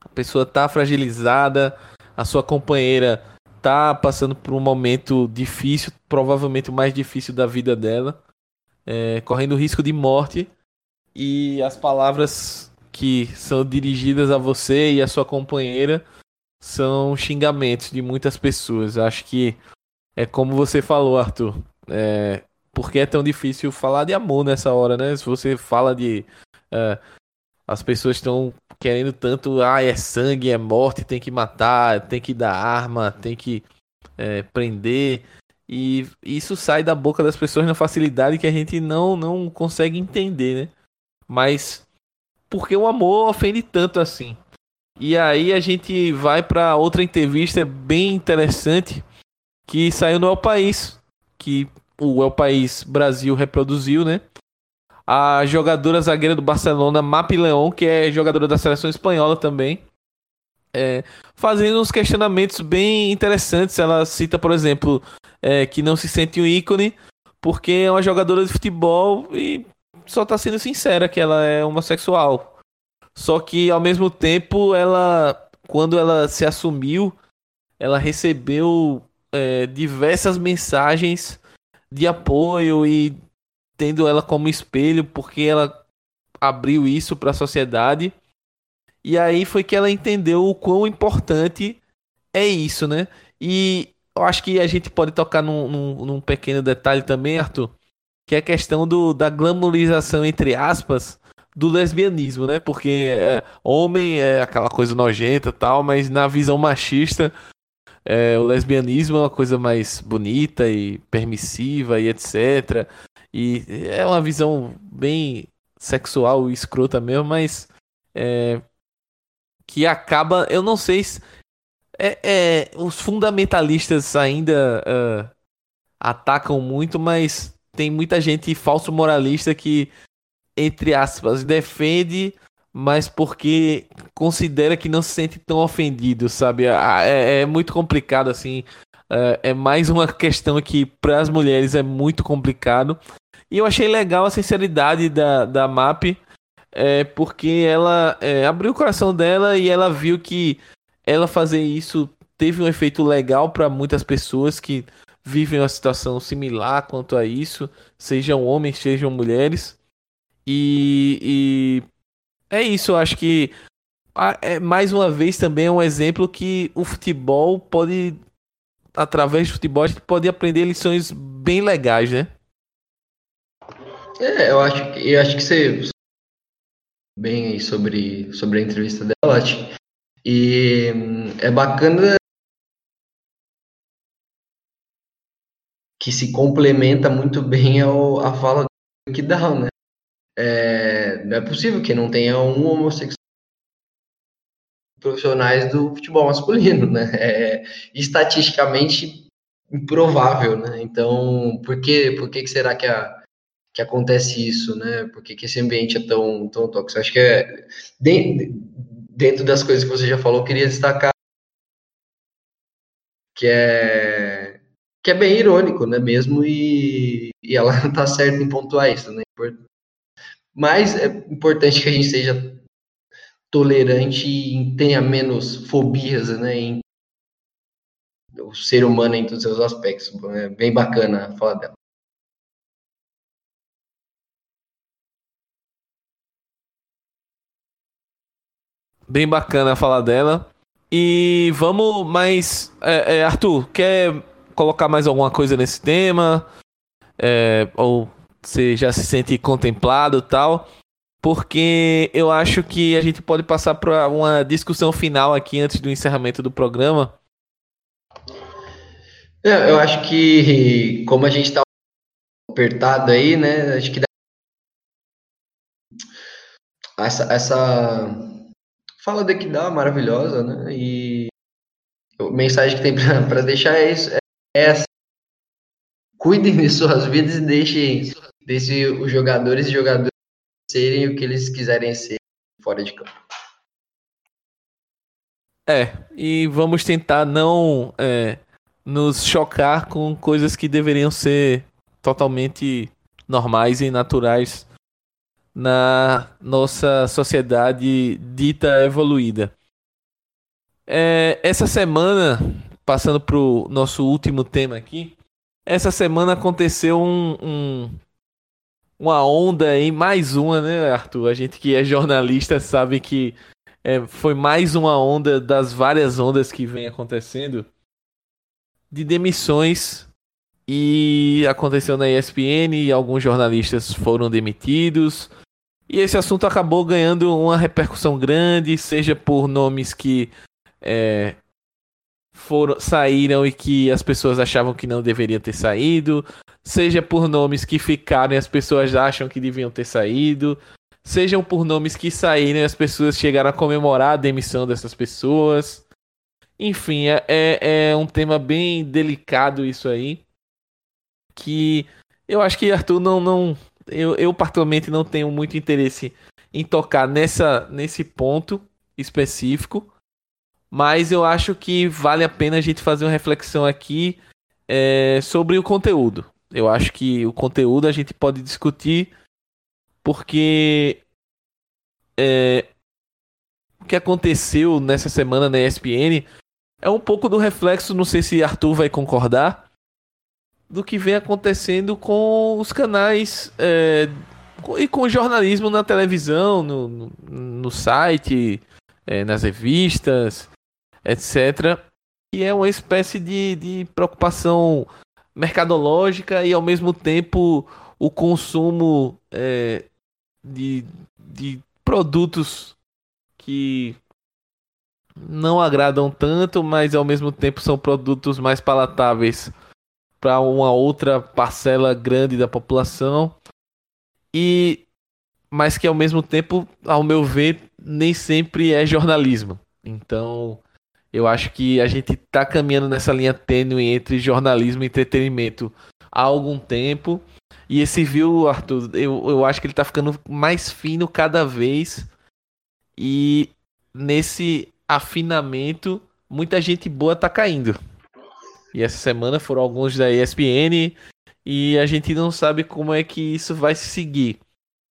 a pessoa tá fragilizada, a sua companheira tá passando por um momento difícil, provavelmente o mais difícil da vida dela, é, correndo risco de morte, e as palavras que são dirigidas a você e a sua companheira são xingamentos de muitas pessoas. Acho que é como você falou, Arthur. É, porque é tão difícil falar de amor nessa hora, né? Se você fala de. É, as pessoas estão querendo tanto, ah, é sangue, é morte, tem que matar, tem que dar arma, tem que é, prender. E isso sai da boca das pessoas na facilidade que a gente não, não consegue entender, né? Mas porque o amor ofende tanto assim. E aí a gente vai para outra entrevista bem interessante que saiu no El País, que o El País Brasil reproduziu, né? A jogadora zagueira do Barcelona, Mapi Leon, que é jogadora da seleção espanhola também, é, fazendo uns questionamentos bem interessantes. Ela cita, por exemplo, é, que não se sente um ícone porque é uma jogadora de futebol e só tá sendo sincera que ela é homossexual. Só que ao mesmo tempo, ela, quando ela se assumiu, ela recebeu é, diversas mensagens de apoio e tendo ela como espelho, porque ela abriu isso para a sociedade. E aí foi que ela entendeu o quão importante é isso, né? E eu acho que a gente pode tocar num, num, num pequeno detalhe também, Arthur, que é a questão do, da glamorização, entre aspas, do lesbianismo, né? Porque é, homem é aquela coisa nojenta tal, mas na visão machista, é, o lesbianismo é uma coisa mais bonita e permissiva e etc. E é uma visão bem sexual e escrota mesmo, mas é, que acaba, eu não sei se é, é os fundamentalistas ainda uh, atacam muito, mas tem muita gente falso moralista que, entre aspas, defende, mas porque considera que não se sente tão ofendido, sabe? É, é muito complicado, assim. É, é mais uma [LAUGHS] questão que para as mulheres é muito complicado. E eu achei legal a sinceridade da, da MAP, é, porque ela é, abriu o coração dela e ela viu que ela fazer isso teve um efeito legal para muitas pessoas que vivem uma situação similar quanto a isso, sejam homens, sejam mulheres. E, e é isso, eu acho que é, mais uma vez também é um exemplo que o futebol pode, através do futebol, a gente pode aprender lições bem legais, né? É, eu acho que eu acho que você bem aí sobre, sobre a entrevista dela, e hum, é bacana que se complementa muito bem ao, a fala do Kidal, né? É, não é possível que não tenha um homossexual profissionais do futebol masculino, né? [LAUGHS] É estatisticamente improvável, né? Então, por que, por que, que será que, a, que acontece isso, né? Por que, que esse ambiente é tão, tão tóxico? Acho que é dentro das coisas que você já falou, eu queria destacar que é que é bem irônico, né, mesmo, e, e ela [LAUGHS] tá certa em pontuar isso, né, mas é importante que a gente seja tolerante e tenha menos fobias, né, em o ser humano em todos os seus aspectos, é bem bacana falar dela. Bem bacana falar dela. E vamos mais. É, é, Arthur, quer colocar mais alguma coisa nesse tema? É, ou você já se sente contemplado tal? Porque eu acho que a gente pode passar para uma discussão final aqui antes do encerramento do programa. É, eu acho que, como a gente está apertado aí, né? Acho que essa, essa fala daqui dá maravilhosa, né? E a mensagem que tem para deixar é isso, essa. Cuidem de suas vidas e deixem, deixem os jogadores e jogadores serem o que eles quiserem ser fora de campo. É, e vamos tentar não é, nos chocar com coisas que deveriam ser totalmente normais e naturais na nossa sociedade dita evoluída. É, essa semana passando pro nosso último tema aqui. Essa semana aconteceu um, um, uma onda aí, mais uma, né, Arthur? A gente que é jornalista sabe que é, foi mais uma onda das várias ondas que vem acontecendo de demissões e aconteceu na ESPN e alguns jornalistas foram demitidos. E esse assunto acabou ganhando uma repercussão grande, seja por nomes que é, foram saíram e que as pessoas achavam que não deveriam ter saído, seja por nomes que ficaram e as pessoas acham que deviam ter saído, sejam por nomes que saíram e as pessoas chegaram a comemorar a demissão dessas pessoas. Enfim, é, é, é um tema bem delicado isso aí. Que eu acho que Arthur não. não eu, eu, particularmente, não tenho muito interesse em tocar nessa, nesse ponto específico. Mas eu acho que vale a pena a gente fazer uma reflexão aqui é, sobre o conteúdo. Eu acho que o conteúdo a gente pode discutir porque é, o que aconteceu nessa semana na ESPN é um pouco do reflexo, não sei se Arthur vai concordar, do que vem acontecendo com os canais é, e com o jornalismo na televisão, no, no, no site, é, nas revistas, etc. E é uma espécie de, de preocupação mercadológica e ao mesmo tempo o consumo é, de, de produtos que não agradam tanto, mas ao mesmo tempo são produtos mais palatáveis para uma outra parcela grande da população. E mas que ao mesmo tempo, ao meu ver, nem sempre é jornalismo. Então, eu acho que a gente está caminhando nessa linha tênue entre jornalismo e entretenimento há algum tempo. E esse viu, Arthur, eu, eu acho que ele está ficando mais fino cada vez. E nesse afinamento, muita gente boa tá caindo. E essa semana foram alguns da ESPN e a gente não sabe como é que isso vai se seguir.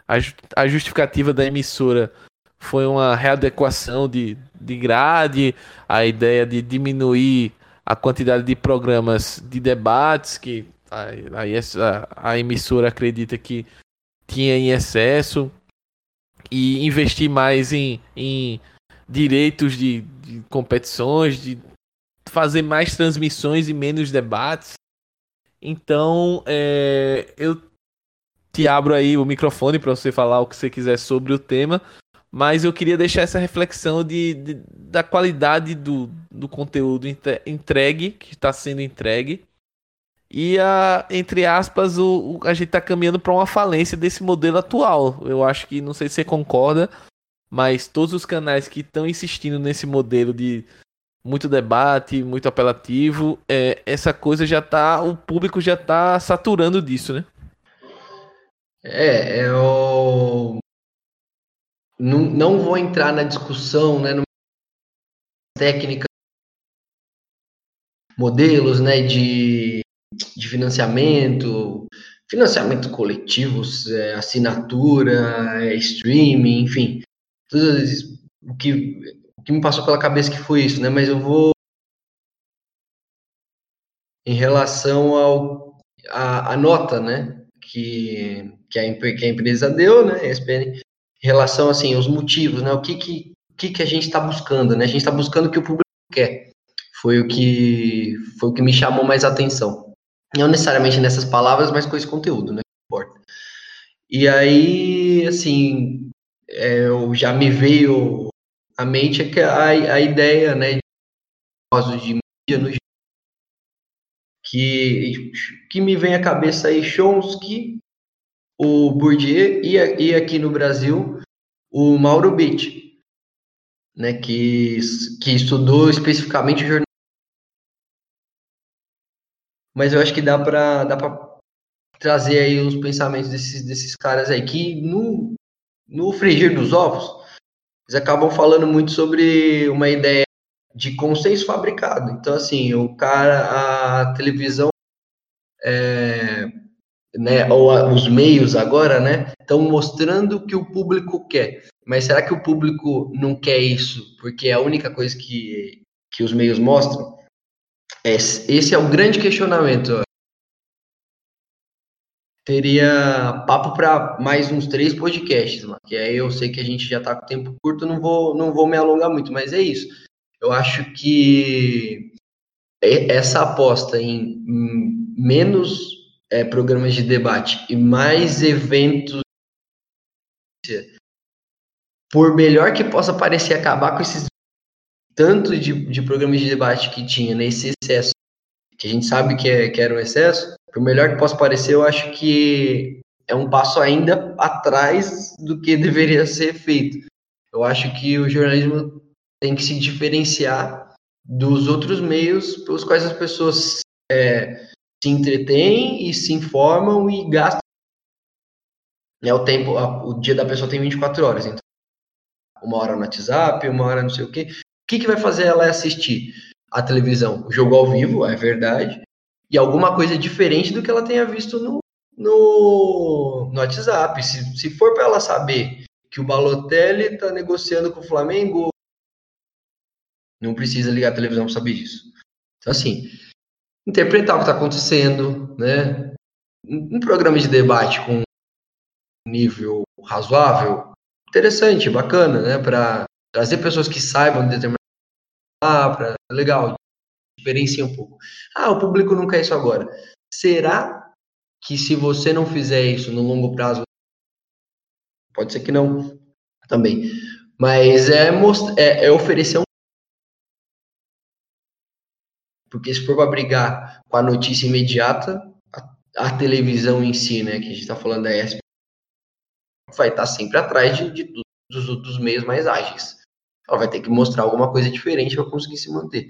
A, a justificativa da emissora foi uma readequação de, de grade, a ideia de diminuir a quantidade de programas de debates que a, a, emissora acredita que tinha em excesso e investir mais em, em direitos de, de competições, de fazer mais transmissões e menos debates. Então, é, eu te abro aí o microfone para você falar o que você quiser sobre o tema, mas eu queria deixar essa reflexão de, de da qualidade do, do conteúdo entregue, que está sendo entregue, e a, entre aspas, o, o a gente está caminhando para uma falência desse modelo atual. Eu acho que, não sei se você concorda, mas todos os canais que estão insistindo nesse modelo de muito debate, muito apelativo, é, essa coisa já tá, o público já tá saturando disso, né? É, eu não, não vou entrar na discussão, né, técnica, modelos, né, de, de financiamento, financiamento coletivos, é, assinatura, é, streaming, enfim, tudo o que, o que me passou pela cabeça que foi isso, né? Mas eu vou em relação ao a, a nota, né? Que, que, a, que a empresa deu, né? A SPN, relação assim aos motivos, né? O que que que, que a gente está buscando, né? A gente está buscando o que o público quer. Foi o que foi o que me chamou mais atenção. Não necessariamente nessas palavras, mas com esse conteúdo, né? Importa. E aí, assim, é, já me veio à mente a, a ideia né, de, de mídia no que, que me vem à cabeça aí Chomsky, o Bourdieu e, e aqui no Brasil o Mauro Bitt, né, que, que estudou especificamente o jornalismo. Mas eu acho que dá para dá trazer aí os pensamentos desses, desses caras aí, que no, no frigir dos ovos, eles acabam falando muito sobre uma ideia de consenso fabricado. Então, assim, o cara, a televisão, é, né, ou a, os meios agora, né, estão mostrando o que o público quer. Mas será que o público não quer isso porque é a única coisa que, que os meios mostram? Esse é o grande questionamento teria papo para mais uns três podcasts, mano, que aí eu sei que a gente já está com tempo curto, não vou, não vou me alongar muito, mas é isso. Eu acho que essa aposta em menos é, programas de debate e mais eventos, por melhor que possa parecer acabar com esses tanto de, de programas de debate que tinha nesse excesso, que a gente sabe que, é, que era um excesso, por melhor que possa parecer, eu acho que é um passo ainda atrás do que deveria ser feito. Eu acho que o jornalismo tem que se diferenciar dos outros meios pelos quais as pessoas é, se entretêm e se informam e gastam. É o tempo, o dia da pessoa tem 24 horas, então uma hora no WhatsApp, uma hora não sei o quê. O que, que vai fazer ela assistir a televisão? O jogo ao vivo, é verdade, e alguma coisa diferente do que ela tenha visto no, no, no WhatsApp. Se, se for para ela saber que o Balotelli está negociando com o Flamengo, não precisa ligar a televisão para saber disso. Então, assim, interpretar o que está acontecendo, né? Um programa de debate com nível razoável, interessante, bacana, né? Para trazer pessoas que saibam determinar palavra, legal, diferencia um pouco. Ah, o público não quer isso agora. Será que se você não fizer isso no longo prazo, pode ser que não também, mas é, é, é oferecer um porque se for para brigar com a notícia imediata, a, a, televisão em si, né, que a gente está falando da ESP, vai estar tá sempre atrás de, de, dos, dos meios mais ágeis. Ela vai ter que mostrar alguma coisa diferente para conseguir se manter.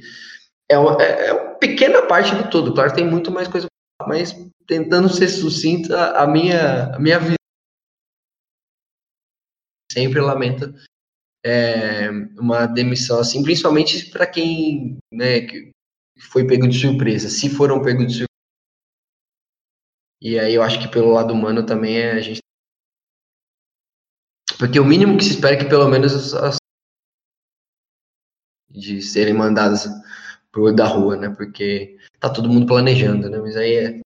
É uma, é, é uma, pequena parte do todo. Claro, tem muito mais coisa, mas tentando ser sucinta, a minha, a minha vida sempre lamenta é, uma demissão assim, principalmente para quem né, que foi pego de surpresa. Se foram pego de surpresa. E aí eu acho que pelo lado humano também é a gente. Porque o mínimo que se espera é que pelo menos as, de serem mandadas pro olho da rua, né? Porque tá todo mundo planejando, né? Mas aí é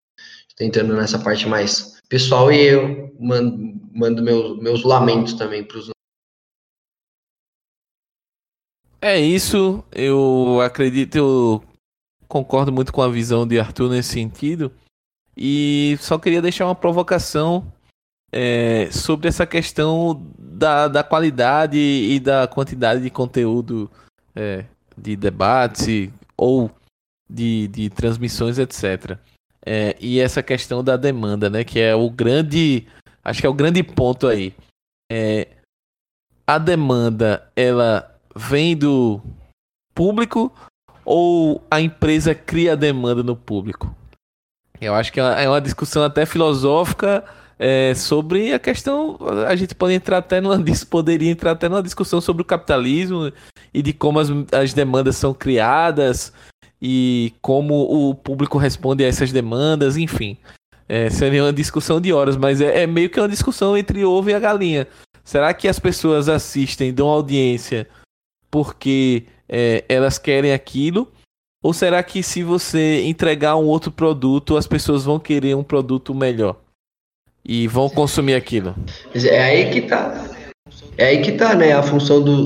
tentando nessa parte mais pessoal e eu mando, mando meus, meus lamentos também pros é isso, eu acredito, concordo muito com a visão de Arthur nesse sentido. E só queria deixar uma provocação é, sobre essa questão da, da qualidade e da quantidade de conteúdo é, de debate ou de, de transmissões, etc. É, e essa questão da demanda, né? Que é o grande. Acho que é o grande ponto aí. É, a demanda, ela vem do público ou a empresa cria demanda no público? Eu acho que é uma é discussão até filosófica é, sobre a questão. A gente pode entrar até numa, [LAUGHS] poderia entrar até numa discussão sobre o capitalismo e de como as, as demandas são criadas e como o público responde a essas demandas, enfim. É, seria uma discussão de horas, mas é, é meio que uma discussão entre ovo e a galinha. Será que as pessoas assistem, dão audiência porque é, elas querem aquilo? Ou será que se você entregar um outro produto, as pessoas vão querer um produto melhor? E vão consumir aquilo? É aí que tá. É aí que tá, né? A função do.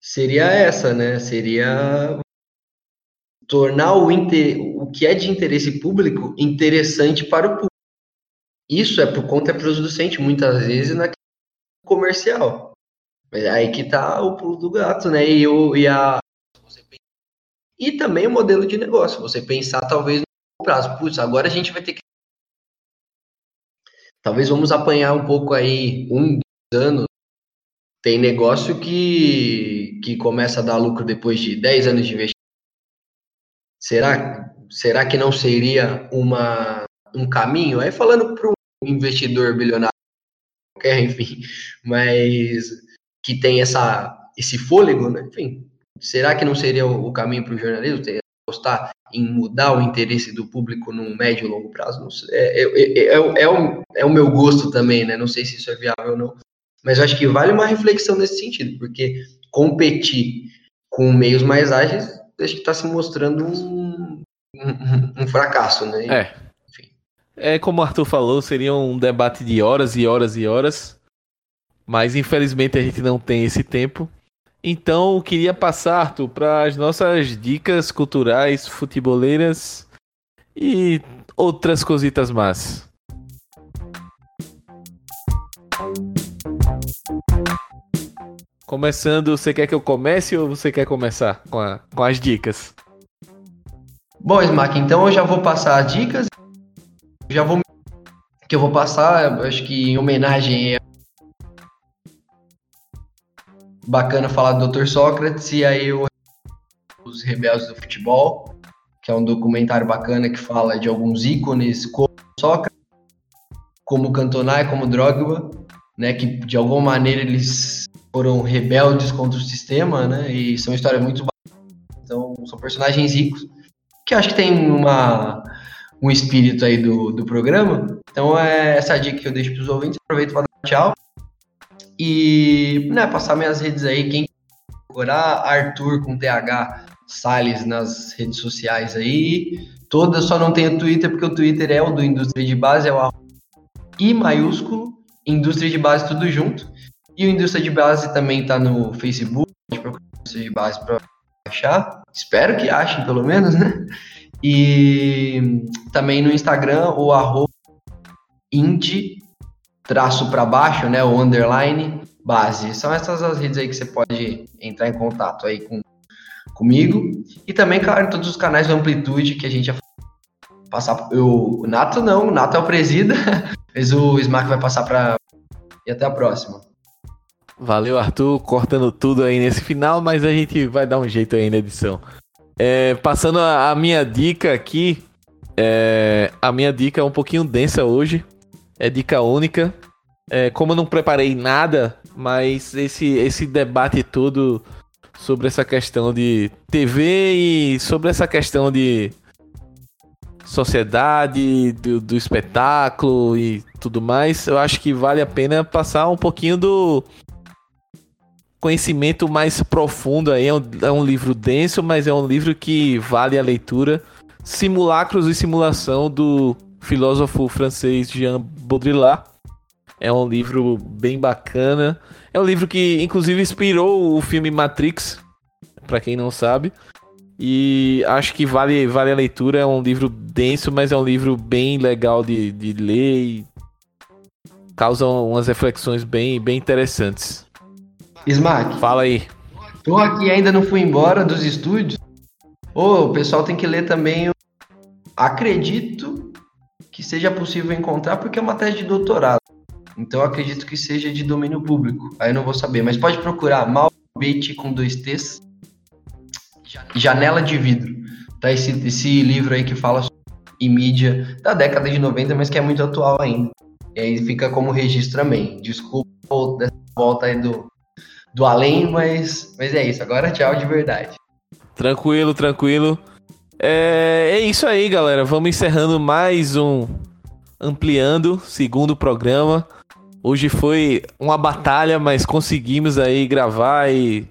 Seria essa, né? Seria tornar o, inter... o que é de interesse público interessante para o público. Isso é por conta producente, muitas vezes, na comercial. É aí que tá o pulo do gato, né? E, o, e a. E também o modelo de negócio. Você pensar, talvez, no prazo. Putz, agora a gente vai ter que. Talvez vamos apanhar um pouco aí, um, dois anos. Tem negócio que, que começa a dar lucro depois de 10 anos de investimento. Será, será que não seria uma, um caminho? Aí falando para um investidor bilionário, [LAUGHS] enfim, mas que tem essa, esse fôlego, né? Enfim, será que não seria o, caminho para o jornalismo? Ter, apostar em mudar o interesse do público no médio e longo prazo? É, é, é, é, o, é o meu gosto também, né? Não sei se isso é viável ou não. Mas eu acho que vale uma reflexão nesse sentido, porque competir com meios mais ágeis, acho que está se mostrando um, um, um, fracasso, né? É. Enfim. É como o Arthur falou, seria um debate de horas e horas e horas. Mas infelizmente a gente não tem esse tempo. Então eu queria passar, Arthur, para as nossas dicas culturais, futeboleiras e outras cositas más. Começando, você quer que eu comece ou você quer começar com, a, com as dicas? Bom, Smack, então eu já vou passar as dicas. Já vou. Que eu vou passar, acho que em homenagem bacana falar do Dr. Sócrates e aí o Os Rebeldes do Futebol, que é um documentário bacana que fala de alguns ícones como Sócrates, como Cantona e como Drogba, né, que de alguma maneira eles foram rebeldes contra o sistema, né, e são histórias muito. Então, são personagens ricos que acho que tem uma um espírito aí do, do programa. Então, é essa dica que eu deixo para os ouvintes. Aproveito para dar tchau. E né, passar minhas redes aí, quem procurar Arthur com TH Salles nas redes sociais aí. Todas, só não tenho Twitter, porque o Twitter é o do Indústria de Base, é o I maiúsculo, Indústria de Base tudo junto. E o Indústria de Base também tá no Facebook, pode procurar Indústria de Base para achar. Espero que achem, pelo menos, né? E também no Instagram, o arroba traço para baixo, né? O underline, base. São essas as redes aí que você pode entrar em contato aí com, comigo. E também, claro, todos os canais do Amplitude que a gente ia passar. Eu, o Nato não, o Nato é o presida, [LAUGHS] mas o Smack vai passar para. E até a próxima. Valeu, Arthur, cortando tudo aí nesse final, mas a gente vai dar um jeito aí na edição. É, passando a, a, minha dica aqui, é, a minha dica é um pouquinho densa hoje, é dica única. É, como eu não preparei nada, mas esse, esse debate todo sobre essa questão de TV e sobre essa questão de sociedade, do, do espetáculo e tudo mais, eu acho que vale a pena passar um pouquinho do conhecimento mais profundo aí. É um, é um livro denso, mas é um livro que vale a leitura. Simulacros e Simulação do filósofo francês Jean Baudrillard. É um livro bem bacana. É um livro que, inclusive, inspirou o filme Matrix, para quem não sabe. E acho que vale, vale a leitura. É um livro denso, mas é um livro bem legal de, de ler e causa umas reflexões bem, bem interessantes. Smack. Fala aí. Tô aqui e ainda não fui embora dos estúdios. Ô, oh, o pessoal tem que ler também. Acredito que seja possível encontrar, porque é uma tese de doutorado. Então acredito que seja de domínio público. Aí eu não vou saber. Mas pode procurar Malbete com dois T's. Janela de Vidro. Tá esse, esse livro aí que fala sobre mídia da década de 90, mas que é muito atual ainda. E aí fica como registro também. Desculpa dessa volta aí do, do além, mas, mas é isso. Agora tchau de verdade. Tranquilo, tranquilo. É, é isso aí, galera. Vamos encerrando mais um Ampliando, segundo programa. Hoje foi uma batalha, mas conseguimos aí gravar e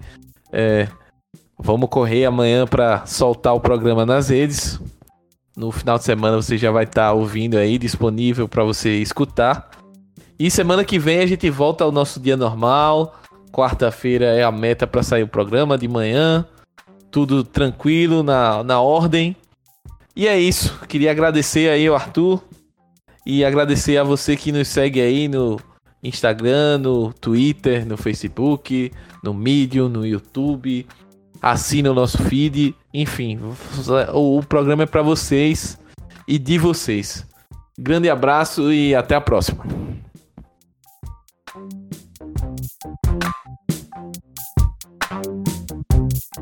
é, vamos correr amanhã para soltar o programa nas redes. No final de semana você já vai estar tá ouvindo aí, disponível para você escutar. E semana que vem a gente volta ao nosso dia normal. Quarta-feira é a meta para sair o programa de manhã. Tudo tranquilo, na, na ordem. E é isso. Queria agradecer aí ao Arthur. E agradecer a você que nos segue aí no Instagram, no Twitter, no Facebook, no Medium, no YouTube. Assina o nosso feed. Enfim, o, o programa é para vocês e de vocês. Grande abraço e até a próxima.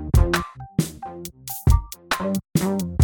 Thank you. Thank you.